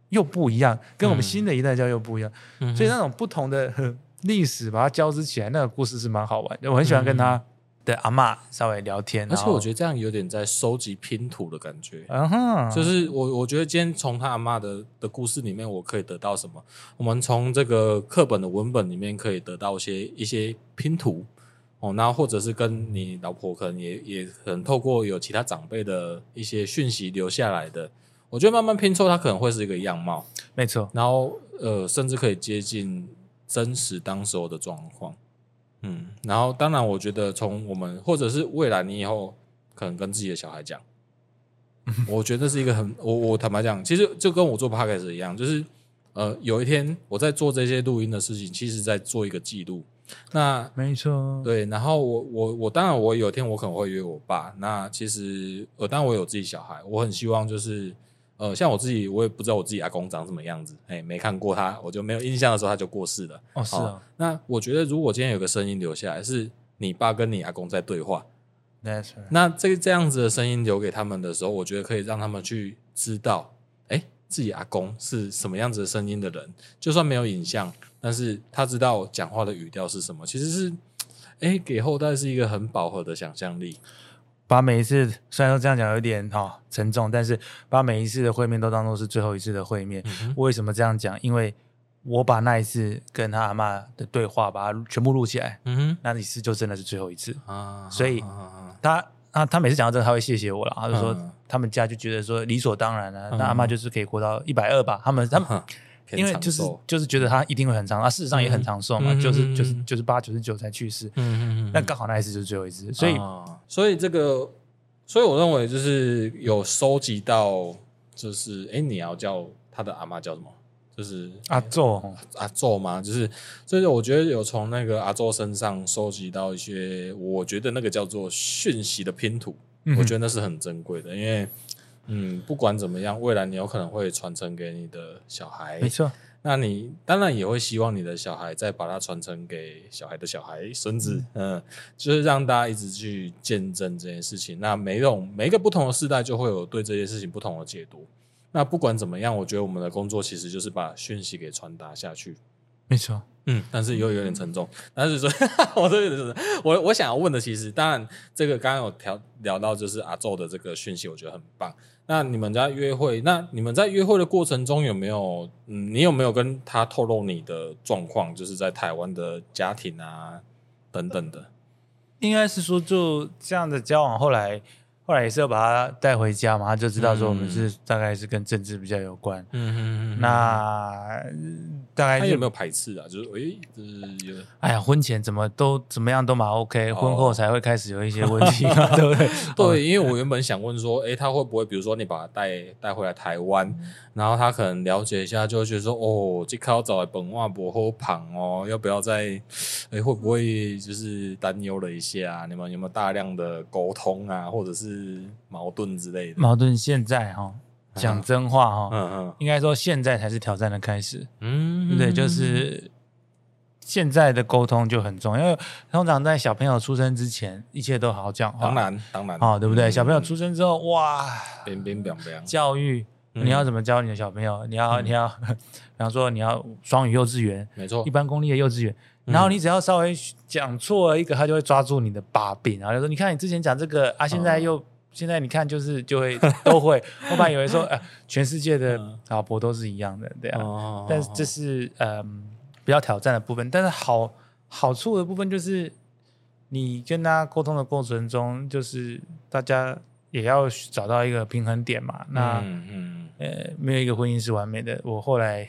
又不一样，跟我们新的一代教育又不一样。嗯、所以那种不同的历史把它交织起来，那个故事是蛮好玩的。我很喜欢跟他的阿嬷稍微聊天，而且我觉得这样有点在收集拼图的感觉。嗯哼，就是我我觉得今天从他阿嬷的的故事里面，我可以得到什么？我们从这个课本的文本里面可以得到一些一些拼图。哦，那或者是跟你老婆可能也也可能透过有其他长辈的一些讯息留下来的，我觉得慢慢拼凑，它可能会是一个样貌，没错。然后呃，甚至可以接近真实当时候的状况。嗯，然后当然，我觉得从我们或者是未来你以后可能跟自己的小孩讲，我觉得是一个很我我坦白讲，其实就跟我做 podcast 一样，就是呃，有一天我在做这些录音的事情，其实在做一个记录。那没错，对，然后我我我当然我有一天我可能会约我爸。那其实呃，当然我有自己小孩，我很希望就是呃，像我自己，我也不知道我自己阿公长什么样子，哎，没看过他，我就没有印象的时候他就过世了。哦，是啊、哦。那我觉得，如果今天有个声音留下来，是你爸跟你阿公在对话 right. 那这这样子的声音留给他们的时候，我觉得可以让他们去知道，哎，自己阿公是什么样子的声音的人，就算没有影像，但是他知道讲话的语调是什么，其实是，哎，给后代是一个很饱和的想象力。把每一次虽然说这样讲有点哈、哦、沉重，但是把每一次的会面都当做是最后一次的会面。嗯、为什么这样讲？因为我把那一次跟他阿妈的对话，把它全部录起来。嗯哼，那一次就真的是最后一次啊。所以他啊，他每次讲到这个，他会谢谢我了。他就说他们家就觉得说理所当然了、啊。那、嗯、阿妈就是可以活到一百二吧？他们他们。嗯因为就是就是觉得他一定会很长，他事实上也很长寿嘛，嗯、就是就是就是八九十九才去世，嗯嗯嗯，那刚好那一次就是最后一次，所以、啊、所以这个，所以我认为就是有收集到，就是哎，你要叫他的阿嬷叫什么？就是阿祖阿祖吗？就是所以我觉得有从那个阿祖身上收集到一些，我觉得那个叫做讯息的拼图，嗯、我觉得那是很珍贵的，因为。嗯，不管怎么样，未来你有可能会传承给你的小孩，没错。那你当然也会希望你的小孩再把它传承给小孩的小孩、孙子，嗯，嗯，就是让大家一直去见证这件事情。那每一种每一个不同的世代，就会有对这件事情不同的解读。那不管怎么样，我觉得我们的工作其实就是把讯息给传达下去。没错，嗯，但是又有点沉重。但是说，我这个我我想要问的，其实当然这个刚刚有聊聊到，就是阿宙的这个讯息，我觉得很棒。那你们在约会，那你们在约会的过程中有没有，嗯，你有没有跟他透露你的状况，就是在台湾的家庭啊等等的？应该是说就这样的交往，后来。后来也是要把他带回家嘛，他就知道说我们是大概是跟政治比较有关。嗯嗯嗯。那大概他有没有排斥啊？就是诶，就是有。哎呀，婚前怎么都怎么样都蛮 OK，婚后才会开始有一些问题，对不对？对，因为我原本想问说，哎，他会不会比如说你把他带带回来台湾，然后他可能了解一下，就会觉得说，哦，这靠找来本万博后旁哦，要不要再？诶，会不会就是担忧了一下？你们有没有大量的沟通啊，或者是？矛盾之类的。矛盾现在哈，讲真话哈，嗯嗯，应该说现在才是挑战的开始。嗯，对，就是现在的沟通就很重要，因为通常在小朋友出生之前，一切都好好讲话。当然，当然，啊，对不对？小朋友出生之后，哇，冰冰冰冰，教育你要怎么教你的小朋友？你要，你要，比方说你要双语幼稚园，没错，一般公立的幼稚园。然后你只要稍微讲错了一个，他就会抓住你的把柄，然后就说：“你看你之前讲这个啊，现在又、哦、现在你看就是就会都会。”我本来以为说，呃，全世界的老婆都是一样的，对啊。哦、但是这是嗯、呃、比较挑战的部分，但是好好处的部分就是你跟他沟通的过程中，就是大家也要找到一个平衡点嘛。那嗯，嗯呃，没有一个婚姻是完美的。我后来。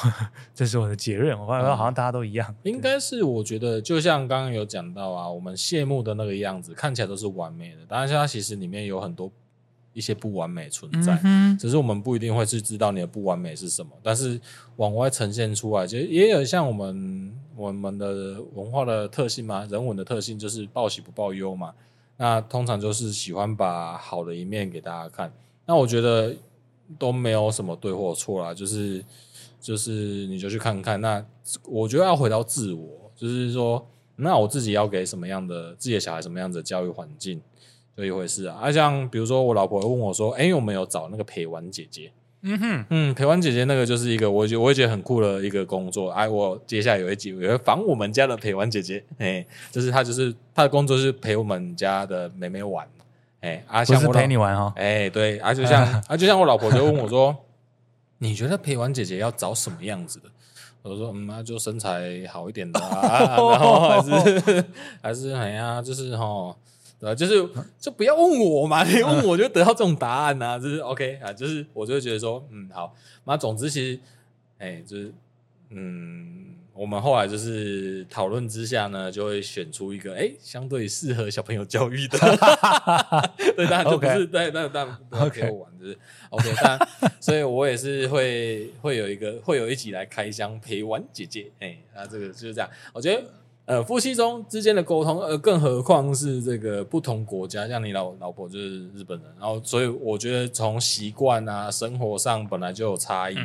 这是我的结论。我发现好像大家都一样，嗯、应该是我觉得，就像刚刚有讲到啊，我们羡慕的那个样子看起来都是完美的，当然，它其实里面有很多一些不完美存在，嗯、只是我们不一定会去知道你的不完美是什么。但是往外呈现出来，就也有像我们我们的文化的特性嘛，人文的特性就是报喜不报忧嘛。那通常就是喜欢把好的一面给大家看。那我觉得都没有什么对或错啦，就是。就是你就去看看，那我觉得要回到自我，就是说，那我自己要给什么样的自己的小孩什么样子的教育环境，就一回事啊。啊，像比如说我老婆问我说：“哎、欸，有没有找那个陪玩姐姐？”嗯哼，嗯，陪玩姐姐那个就是一个我觉我也觉得很酷的一个工作。哎、啊，我接下来有一集我会访我们家的陪玩姐姐，哎、欸，就是她就是她的工作是陪我们家的妹妹玩，哎、不是陪你玩哦，哎、欸，对，啊，就像 啊，就像我老婆就问我说。你觉得陪玩姐姐要找什么样子的？我说，嗯，那就身材好一点的啊，然后还是还是哎呀，就是哈，对，就是就不要问我嘛，你问我就得到这种答案啊，就是 OK 啊，就是我就会觉得说，嗯，好，那总之其实，哎，就是嗯。我们后来就是讨论之下呢，就会选出一个哎，相对适合小朋友教育的 对，当然就不是.对，那当然不要给我玩，就是 OK，但所以我也是会会有一个会有一集来开箱陪玩姐姐，哎，那这个就是这样。我觉得呃，夫妻中之间的沟通，呃，更何况是这个不同国家，像你老老婆就是日本人，然后所以我觉得从习惯啊，生活上本来就有差异的。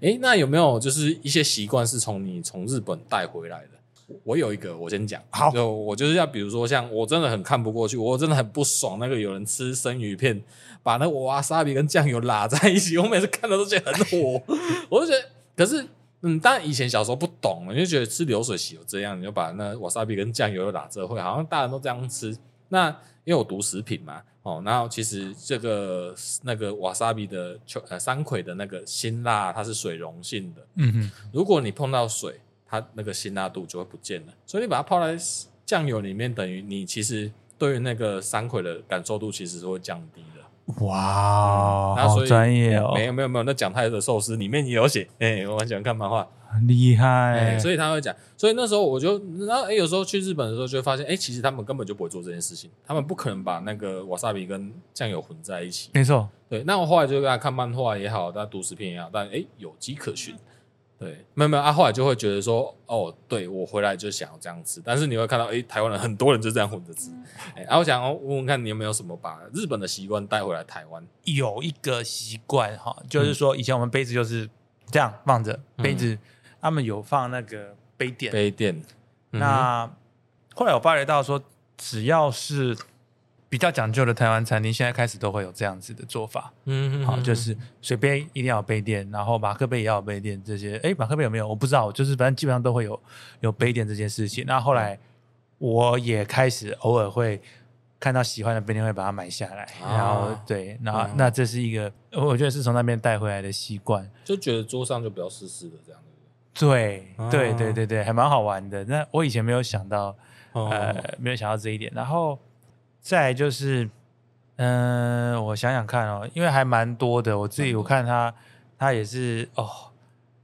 诶、嗯欸，那有没有就是一些习惯是从你从日本带回来的？我有一个，我先讲。好，就我就是要比如说，像我真的很看不过去，我真的很不爽那个有人吃生鱼片，把那个瓦萨比跟酱油拉在一起，我每次看到都觉得很火，我就觉得，可是。嗯，当然以前小时候不懂，你就觉得吃流水席有这样，你就把那瓦萨比跟酱油又打这会，好像大人都这样吃。那因为我读食品嘛，哦，然后其实这个那个瓦萨比的呃山葵的那个辛辣，它是水溶性的。嗯哼，如果你碰到水，它那个辛辣度就会不见了。所以你把它泡在酱油里面，等于你其实对于那个山葵的感受度其实是会降低的。哇，嗯、好专业哦！没有没有没有，那讲他的寿司里面也有写，哎、欸，我很喜欢看漫画，厉害、欸，所以他会讲，所以那时候我就，然后哎，有时候去日本的时候就会发现，哎、欸，其实他们根本就不会做这件事情，他们不可能把那个瓦萨比跟酱油混在一起，没错，对。那我后来就跟他看漫画也好，他读食品也好，但哎、欸，有迹可循。对，没有没有啊，后来就会觉得说，哦，对我回来就想要这样吃，但是你会看到，哎，台湾人很多人就这样混着吃，哎、嗯，啊，我想问问看你有没有什么把日本的习惯带回来台湾？有一个习惯哈，就是说以前我们杯子就是这样放着，嗯、杯子他们有放那个杯垫，杯垫。嗯、那后来我发觉到说，只要是。比较讲究的台湾餐厅，现在开始都会有这样子的做法。嗯哼，哼，好，就是水杯一定要有杯垫，然后马克杯也要有杯垫。这些，诶，马克杯有没有？我不知道，就是反正基本上都会有有杯垫这件事情。那后来我也开始偶尔会看到喜欢的杯垫，会把它买下来。啊、然后对，那、嗯、那这是一个，我觉得是从那边带回来的习惯，就觉得桌上就比较湿湿的这样。对，对，对，对，对，还蛮好玩的。那我以前没有想到，呃，没有想到这一点。然后。再就是，嗯、呃，我想想看哦，因为还蛮多的。我自己我看他，他也是哦，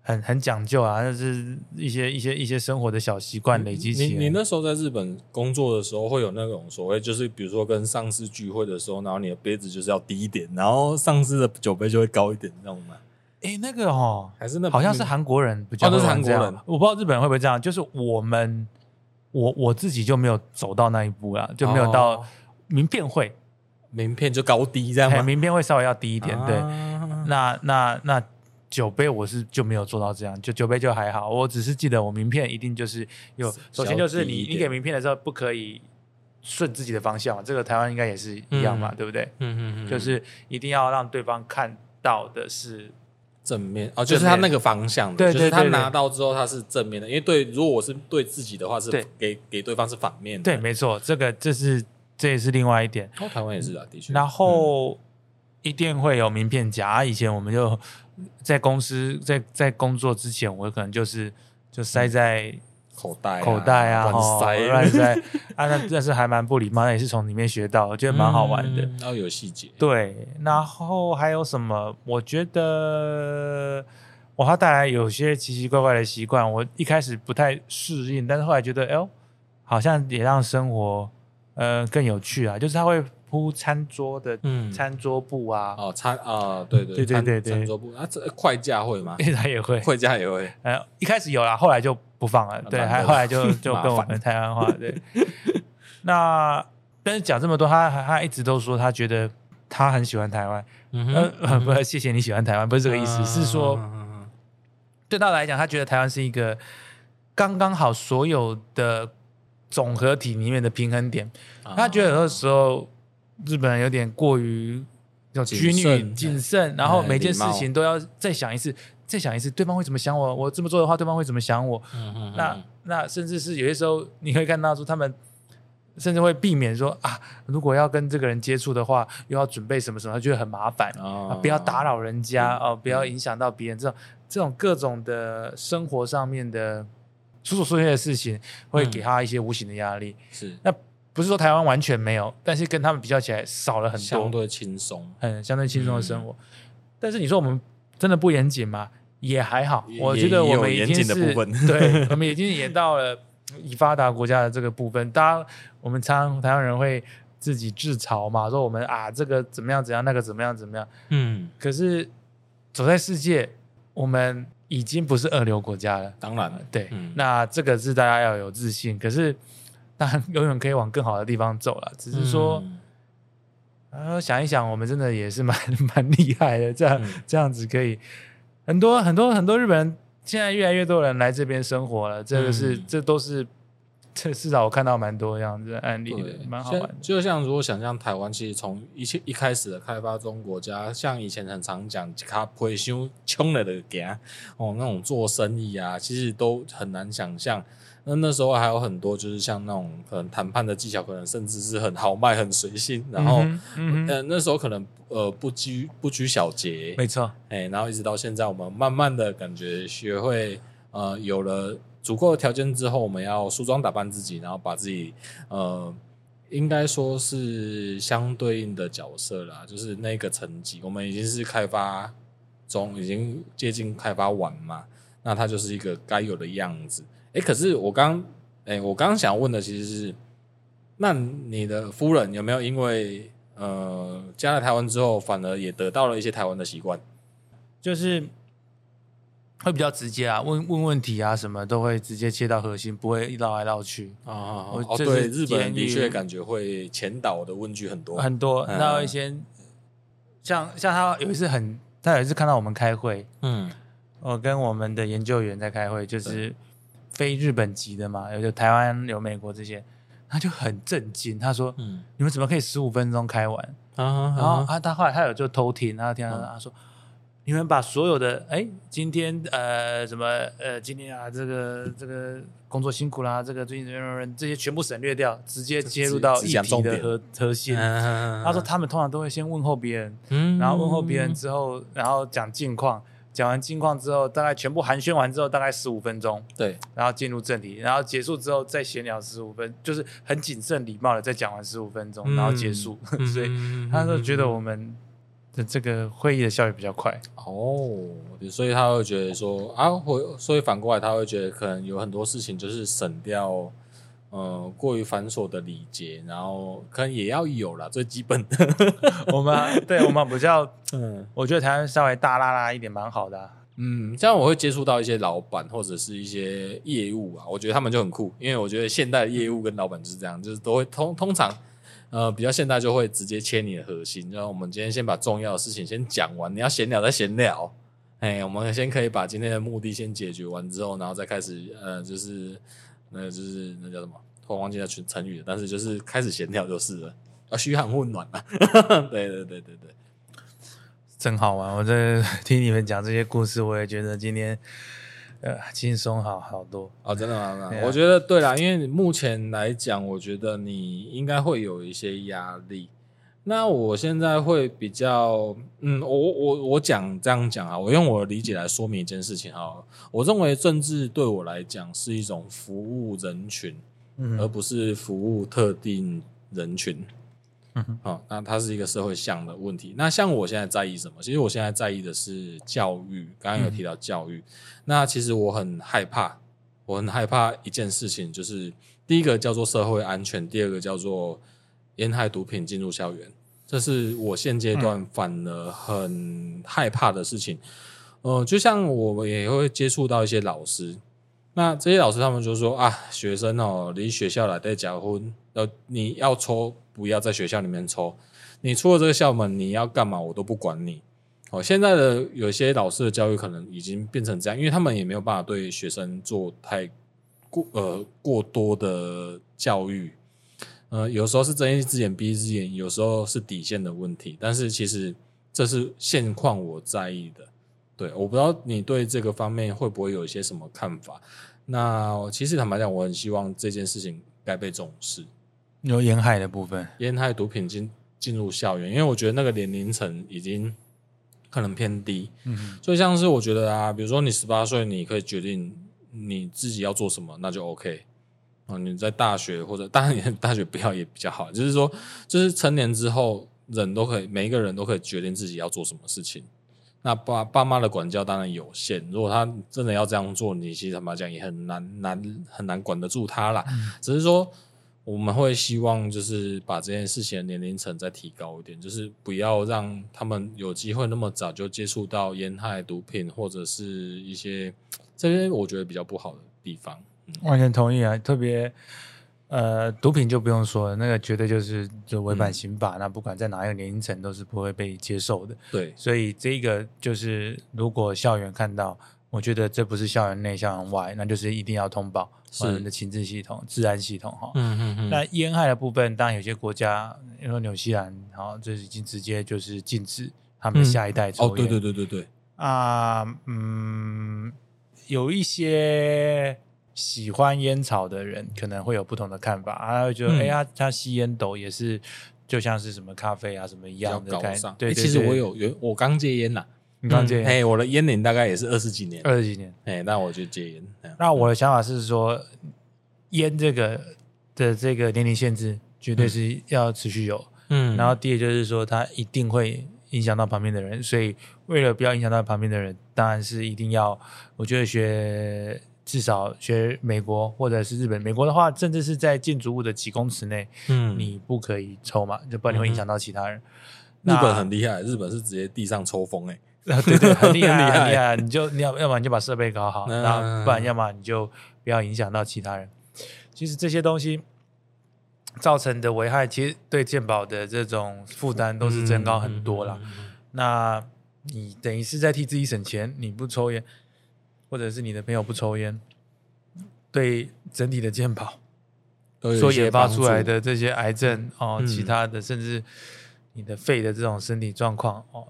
很很讲究啊，就是一些一些一些生活的小习惯累积起来。你你那时候在日本工作的时候，会有那种所谓，就是比如说跟上司聚会的时候，然后你的杯子就是要低一点，然后上司的酒杯就会高一点，那种吗？哎，那个哦，还是那好像是韩国人比较，哦，那是韩国人，我不知道日本人会不会这样。就是我们，我我自己就没有走到那一步啊，就没有到。哦名片会，名片就高低这样吗？名片会稍微要低一点，啊、对。那那那酒杯我是就没有做到这样，就酒杯就还好。我只是记得我名片一定就是有，首先就是你你给名片的时候不可以顺自己的方向嘛，这个台湾应该也是一样嘛，嗯、对不对？嗯嗯嗯，就是一定要让对方看到的是正面哦，就是他那个方向的，对，对，对，对，就是他拿到之后他是正面的，因为对，如果我是对自己的话是给给对方是反面的，对，没错，这个这是。这也是另外一点，哦，台湾也是啊，的确。然后一定会有名片夹。以前我们就在公司在在工作之前，我可能就是就塞在口袋口袋啊，乱塞 乱塞啊，那但是还蛮不礼貌，那也是从里面学到，我觉得蛮好玩的。然后有细节，对。然后还有什么？我觉得我它带来有些奇奇怪怪的习惯，我一开始不太适应，但是后来觉得，哎呦，好像也让生活。呃，更有趣啊，就是他会铺餐桌的餐桌布啊，哦，餐啊，对对对对对，餐桌布啊，这筷架会吗？他 也会，筷架也会。呃，一开始有啦，后来就不放了，对，还后来就 就跟我们台湾话，对。那但是讲这么多，他他一直都说他觉得他很喜欢台湾，嗯哼，不，谢谢你喜欢台湾，不是这个意思，是说对他来讲，他觉得台湾是一个刚刚好所有的。总合体里面的平衡点，他觉得有的时候日本人有点过于要拘泥谨慎，然后每件事情都要再想一次，再想一次，对方会怎么想我？我这么做的话，对方会怎么想我？那那甚至是有些时候，你可以看到说他们甚至会避免说啊，如果要跟这个人接触的话，又要准备什么什么，他觉得很麻烦啊，不要打扰人家哦，不要影响到别人，这种这种各种的生活上面的。所所有的事情会给他一些无形的压力，是那不是说台湾完全没有，但是跟他们比较起来少了很多，相对轻松，很相对轻松的生活。但是你说我们真的不严谨吗？也还好，我觉得我们已经是 对，我们已经也到了已发达国家的这个部分。当然，我们常台湾人会自己自嘲嘛，说我们啊这个怎么样怎样，那个怎么样怎么样。嗯，可是走在世界。我们已经不是二流国家了。当然了，对，嗯、那这个是大家要有自信。可是，当然永远可以往更好的地方走了。只是说，嗯、呃，想一想，我们真的也是蛮蛮厉害的。这样、嗯、这样子可以，很多很多很多日本人现在越来越多人来这边生活了。这个是，嗯、这都是。这至少我看到蛮多这样子的案例的，蛮好玩的。就像如果想象台湾，其实从一切一开始的开发中国家，像以前很常讲卡普修穷了的家哦，那种做生意啊，其实都很难想象。那那时候还有很多，就是像那种可能谈判的技巧，可能甚至是很豪迈、很随性。然后，嗯，嗯呃，那时候可能呃不拘不拘小节，没错。哎，然后一直到现在，我们慢慢的感觉学会呃有了。足够的条件之后，我们要梳妆打扮自己，然后把自己，呃，应该说是相对应的角色啦，就是那个层级，我们已经是开发中，已经接近开发完嘛，那它就是一个该有的样子。诶，可是我刚，诶，我刚想问的其实是，那你的夫人有没有因为呃加了台湾之后，反而也得到了一些台湾的习惯？就是。会比较直接啊，问问问题啊，什么都会直接切到核心，不会绕来绕去啊。哦，对，日本人的确感觉会前导的问句很多很多。然后一些像像他有一次很，他有一次看到我们开会，嗯，我跟我们的研究员在开会，就是非日本籍的嘛，有就台湾有美国这些，他就很震惊，他说：“嗯，你们怎么可以十五分钟开完？”啊，然后啊，他后来他有就偷听，然后听到他说。你们把所有的哎，今天呃什么呃，今天啊这个这个工作辛苦啦，这个最近人这些全部省略掉，直接切入到议题的核核心。他说他们通常都会先问候别人，嗯，然后问候别人之后，然后讲近况，讲完近况之后，大概全部寒暄完之后，大概十五分钟，对，然后进入正题，然后结束之后再闲聊十五分，就是很谨慎礼貌的再讲完十五分钟，然后结束。所以他说觉得我们。这这个会议的效率比较快哦，所以他会觉得说啊，会所以反过来他会觉得可能有很多事情就是省掉，呃，过于繁琐的礼节，然后可能也要有啦，最基本的。我们对我们比较，嗯，我觉得台湾稍微大拉拉一点蛮好的啊。嗯，这样我会接触到一些老板或者是一些业务啊，我觉得他们就很酷，因为我觉得现代的业务跟老板就是这样，就是都会通通常。呃，比较现代就会直接切你的核心，然后我们今天先把重要的事情先讲完，你要闲聊再闲聊，哎，我们先可以把今天的目的先解决完之后，然后再开始，呃，就是，那就是那叫什么，突然忘记那群成语，但是就是开始闲聊就是了，啊，嘘寒问暖啊，对对对对对，真好玩，我在 听你们讲这些故事，我也觉得今天。呃，轻松好好多哦，真的吗？我觉得对啦，因为目前来讲，我觉得你应该会有一些压力。那我现在会比较，嗯，我我我讲这样讲啊，我用我的理解来说明一件事情哈。我认为政治对我来讲是一种服务人群，嗯，而不是服务特定人群。嗯哼，好，那它是一个社会向的问题。那像我现在在意什么？其实我现在在意的是教育。刚刚有提到教育，嗯、那其实我很害怕，我很害怕一件事情，就是第一个叫做社会安全，第二个叫做烟害毒品进入校园，这是我现阶段反而很害怕的事情。嗯、呃，就像我们也会接触到一些老师，那这些老师他们就说啊，学生哦，离学校来在结婚，要，你要抽。不要在学校里面抽，你出了这个校门，你要干嘛我都不管你。哦，现在的有些老师的教育可能已经变成这样，因为他们也没有办法对学生做太过呃过多的教育。呃，有时候是睁一只眼闭一只眼，有时候是底线的问题。但是其实这是现况，我在意的。对，我不知道你对这个方面会不会有一些什么看法。那其实坦白讲，我很希望这件事情该被重视。有沿海的部分，沿海毒品进进入校园，因为我觉得那个年龄层已经可能偏低，嗯，所以像是我觉得啊，比如说你十八岁，你可以决定你自己要做什么，那就 OK 啊。你在大学或者当然你大学不要也比较好，就是说，就是成年之后，人都可以，每一个人都可以决定自己要做什么事情。那爸爸妈的管教当然有限，如果他真的要这样做，你其实坦白讲也很难难很难管得住他啦。嗯、只是说。我们会希望就是把这件事情的年龄层再提高一点，就是不要让他们有机会那么早就接触到烟害、毒品或者是一些这些我觉得比较不好的地方。嗯、完全同意啊，特别呃，毒品就不用说了，那个绝对就是就违反刑法，嗯、那不管在哪一个年龄层都是不会被接受的。对，所以这个就是如果校园看到。我觉得这不是校园内、校园外，那就是一定要通报我们的情治系统、治安系统哈。嗯嗯嗯。那烟害的部分，当然有些国家，比如说纽西兰，好，这已经直接就是禁止他们的下一代抽烟。哦，对对对对对。啊，嗯，有一些喜欢烟草的人可能会有不同的看法，他会觉得，哎呀，他吸烟斗也是就像是什么咖啡啊什么一样的概念。对，其实我有有我刚戒烟呐。刚戒烟，哎，我的烟龄大概也是二十几年，二十几年，哎，那我就戒烟。那我的想法是说，烟这个的这个年龄限制绝对是要持续有，嗯，然后第二就是说，它一定会影响到旁边的人，所以为了不要影响到旁边的人，当然是一定要，我觉得学至少学美国或者是日本，美国的话，甚至是在建筑物的几公尺内，嗯，你不可以抽嘛，就不然你会影响到其他人。日本很厉害，日本是直接地上抽风，哎。啊，对对，很厉害，很厉害。你就你要，要么你就把设备搞好，然后不然，要么你就不要影响到其他人。其实这些东西造成的危害，其实对健保的这种负担都是增高很多了。那你等于是在替自己省钱，你不抽烟，或者是你的朋友不抽烟，对整体的健保所研发出来的这些癌症哦，其他的甚至你的肺的这种身体状况哦。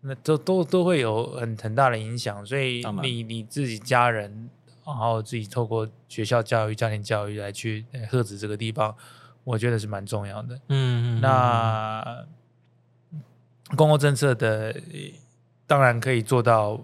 那都都都会有很很大的影响，所以你你自己家人，然后自己透过学校教育、家庭教育来去遏制这个地方，我觉得是蛮重要的。嗯，那公共政策的当然可以做到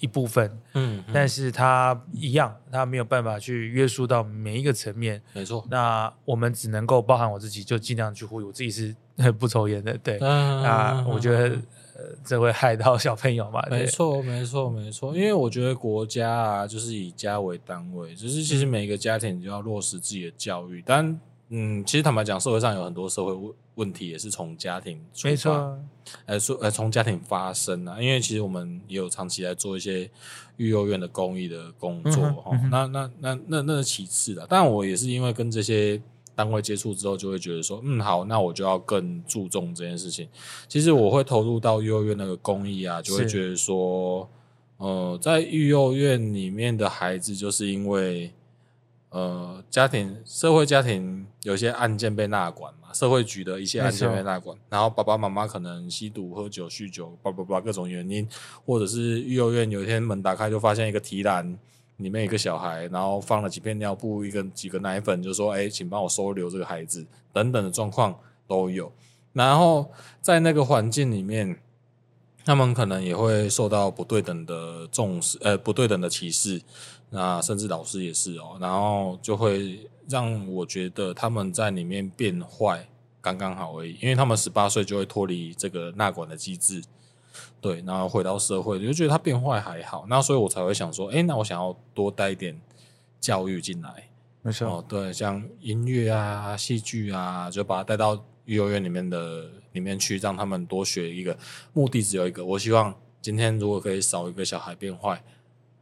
一部分，嗯，但是它一样，它没有办法去约束到每一个层面。没错，那我们只能够包含我自己，就尽量去呼吁我自己是 不抽烟的。对，那我觉得。呃，这会害到小朋友嘛？没错，没错，没错。因为我觉得国家啊，就是以家为单位，就是其实每一个家庭就要落实自己的教育。但嗯，其实坦白讲，社会上有很多社会问问题，也是从家庭出发，没错，呃，说呃，从家庭发生啊。因为其实我们也有长期在做一些育幼院的公益的工作哈、嗯嗯。那那那那那是其次的。但我也是因为跟这些。单位接触之后，就会觉得说，嗯，好，那我就要更注重这件事情。其实我会投入到幼儿园那个公益啊，就会觉得说，呃，在育幼院里面的孩子，就是因为呃，家庭社会家庭有些案件被纳管嘛，社会局的一些案件被纳管，然后爸爸妈妈可能吸毒、喝酒、酗酒，叭叭叭各种原因，或者是育幼院有一天门打开就发现一个提篮。里面一个小孩，然后放了几片尿布，一个几个奶粉，就说：“哎，请帮我收留这个孩子。”等等的状况都有。然后在那个环境里面，他们可能也会受到不对等的重视，呃，不对等的歧视。那甚至老师也是哦。然后就会让我觉得他们在里面变坏刚刚好而已，因为他们十八岁就会脱离这个纳管的机制。对，然后回到社会，就觉得他变坏还好，那所以我才会想说，哎，那我想要多带一点教育进来，没错，哦，对，像音乐啊、戏剧啊，就把他带到幼儿园里面的里面去，让他们多学一个，目的只有一个，我希望今天如果可以少一个小孩变坏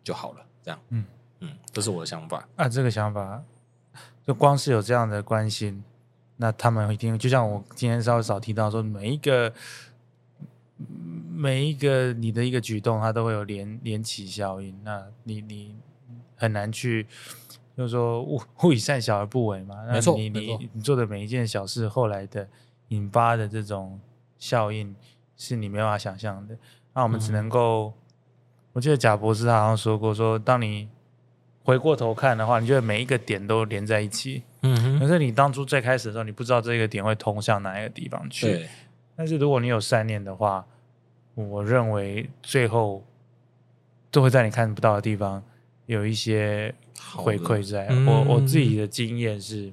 就好了，这样，嗯嗯，这是我的想法。啊，这个想法，就光是有这样的关心，那他们一定，就像我今天稍微少提到说，每一个。每一个你的一个举动，它都会有连连起效应。那你你很难去，就是说勿勿以善小而不为嘛。没错，你你你做的每一件小事，后来的引发的这种效应，是你没办法想象的。那我们只能够，嗯、我记得贾博士他好像说过，说当你回过头看的话，你觉得每一个点都连在一起。嗯哼。可是你当初最开始的时候，你不知道这个点会通向哪一个地方去。对。但是如果你有善念的话，我认为最后都会在你看不到的地方有一些回馈在。嗯、我我自己的经验是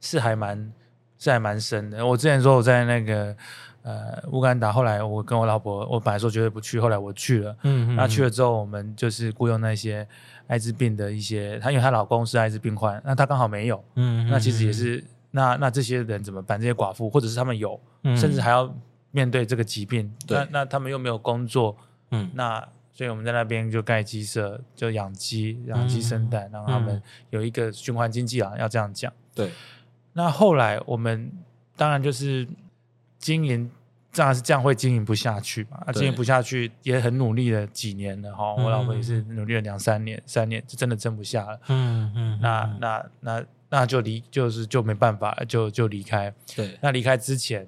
是还蛮是还蛮深的。我之前说我在那个呃乌干达。后来我跟我老婆，我本来说绝对不去，后来我去了。嗯嗯。那去了之后，我们就是雇佣那些艾滋病的一些，她因为她老公是艾滋病患，那她刚好没有。嗯。那其实也是，那那这些人怎么办？这些寡妇，或者是他们有，嗯、甚至还要面对这个疾病。对。那那他们又没有工作。嗯。那。所以我们在那边就盖鸡舍，就养鸡，养鸡生蛋，让、嗯、他们有一个循环经济啊，要这样讲。对。那后来我们当然就是经营，当然是这样会经营不下去嘛。啊，经营不下去也很努力了几年了哈。我老婆也是努力了两三年，三年就真的撑不下了。嗯嗯。那那那那就离，就是就没办法，就就离开。对。那离开之前。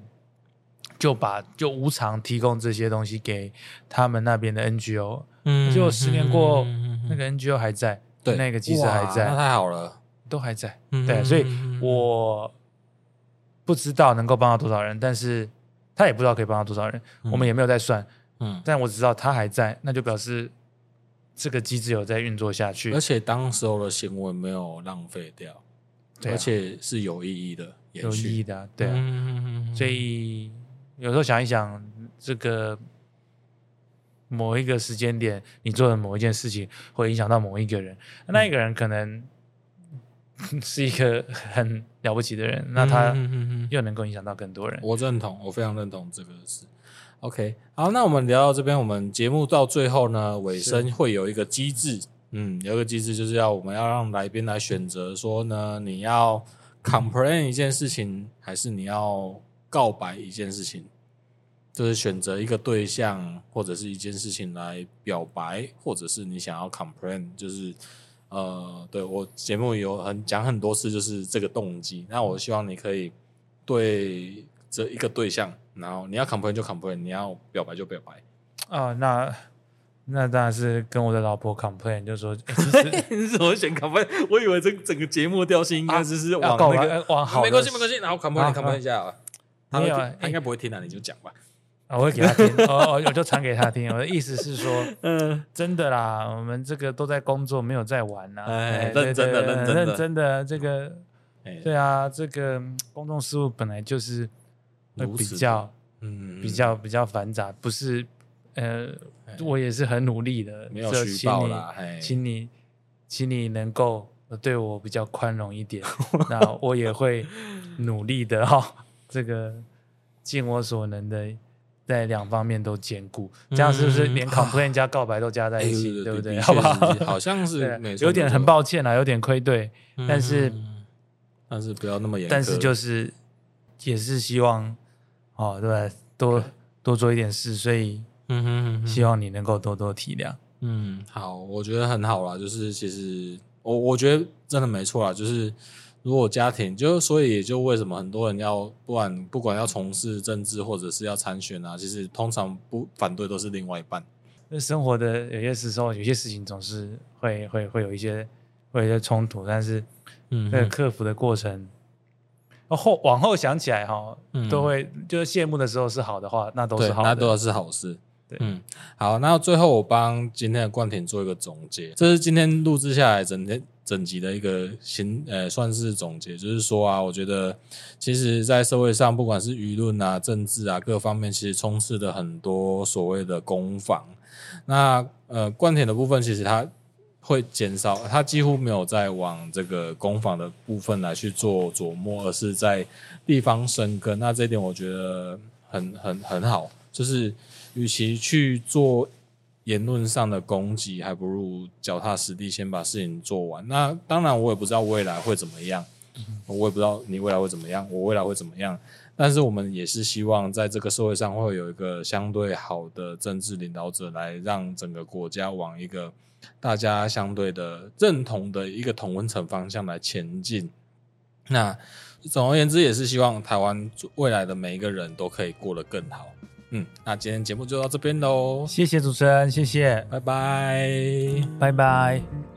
就把就无偿提供这些东西给他们那边的 NGO，嗯，结果十年过后，嗯、那个 NGO 还在，对，那个机制还在，那太好了，都还在，嗯、对，所以我不知道能够帮到多少人，但是他也不知道可以帮到多少人，嗯、我们也没有在算，嗯，但我只知道他还在，那就表示这个机制有在运作下去，而且当时候的行为没有浪费掉，对、啊，而且是有意义的，有意义的、啊，对啊，嗯、所以。有时候想一想，这个某一个时间点，你做的某一件事情，会影响到某一个人，那一个人可能 是一个很了不起的人，那他又能够影响到更多人。我认同，我非常认同这个事。OK，好，那我们聊到这边，我们节目到最后呢，尾声会有一个机制，嗯，有一个机制就是要我们要让来宾来选择，说呢，你要 complain 一件事情，还是你要。告白一件事情，就是选择一个对象或者是一件事情来表白，或者是你想要 complain，就是呃，对我节目有很讲很多次，就是这个动机。那我希望你可以对这一个对象，然后你要 complain 就 complain，你要表白就表白。啊、呃，那那当然是跟我的老婆 complain，就是说，欸、你怎么选 complain？我以为这整个节目调性应该就是往那个、啊、往好，没关系没关系，然后 complain complain 一下啊。没有，他应该不会听的，你就讲吧。我会给他听，我 我就传给他听。我的意思是说，嗯，真的啦，我们这个都在工作，没有在玩呐。哎，认真的，认真的，认真的，这个，对啊，这个公众事务本来就是会比较，嗯，比较比较繁杂，不是，呃，我也是很努力的，没有虚报啦，请你，请你能够对我比较宽容一点，那我也会努力的哈。这个尽我所能的，在两方面都兼顾，这样是不是连 complain 加告白都加在一起，对不对？好不好？好像是，有点很抱歉啊，有点愧对，但是但是不要那么严，但是就是也是希望哦，对，多多做一点事，所以嗯哼，希望你能够多多体谅。嗯，好，我觉得很好啦，就是其实我我觉得真的没错啦，就是。如果家庭就所以也就为什么很多人要不管不管要从事政治或者是要参选啊，其实通常不反对都是另外一半。那生活的有些时候有些事情总是会会会有一些会有一些冲突，但是嗯，那个克服的过程，嗯、后往后想起来哈，嗯、都会就是谢幕的时候是好的话，那都是好的，那都是好事。对，嗯，好，那最后我帮今天的冠廷做一个总结，这是今天录制下来整天。整集的一个新呃，算是总结，就是说啊，我觉得其实，在社会上，不管是舆论啊、政治啊各方面，其实充斥了很多所谓的攻防。那呃，冠廷的部分，其实它会减少，它几乎没有在往这个攻防的部分来去做琢磨，而是在地方生根。那这一点我觉得很很很好，就是与其去做。言论上的攻击，还不如脚踏实地，先把事情做完。那当然，我也不知道未来会怎么样，我也不知道你未来会怎么样，我未来会怎么样。但是，我们也是希望在这个社会上会有一个相对好的政治领导者，来让整个国家往一个大家相对的认同的一个同温层方向来前进。那总而言之，也是希望台湾未来的每一个人都可以过得更好。嗯，那今天节目就到这边喽。谢谢主持人，谢谢，拜拜，拜拜。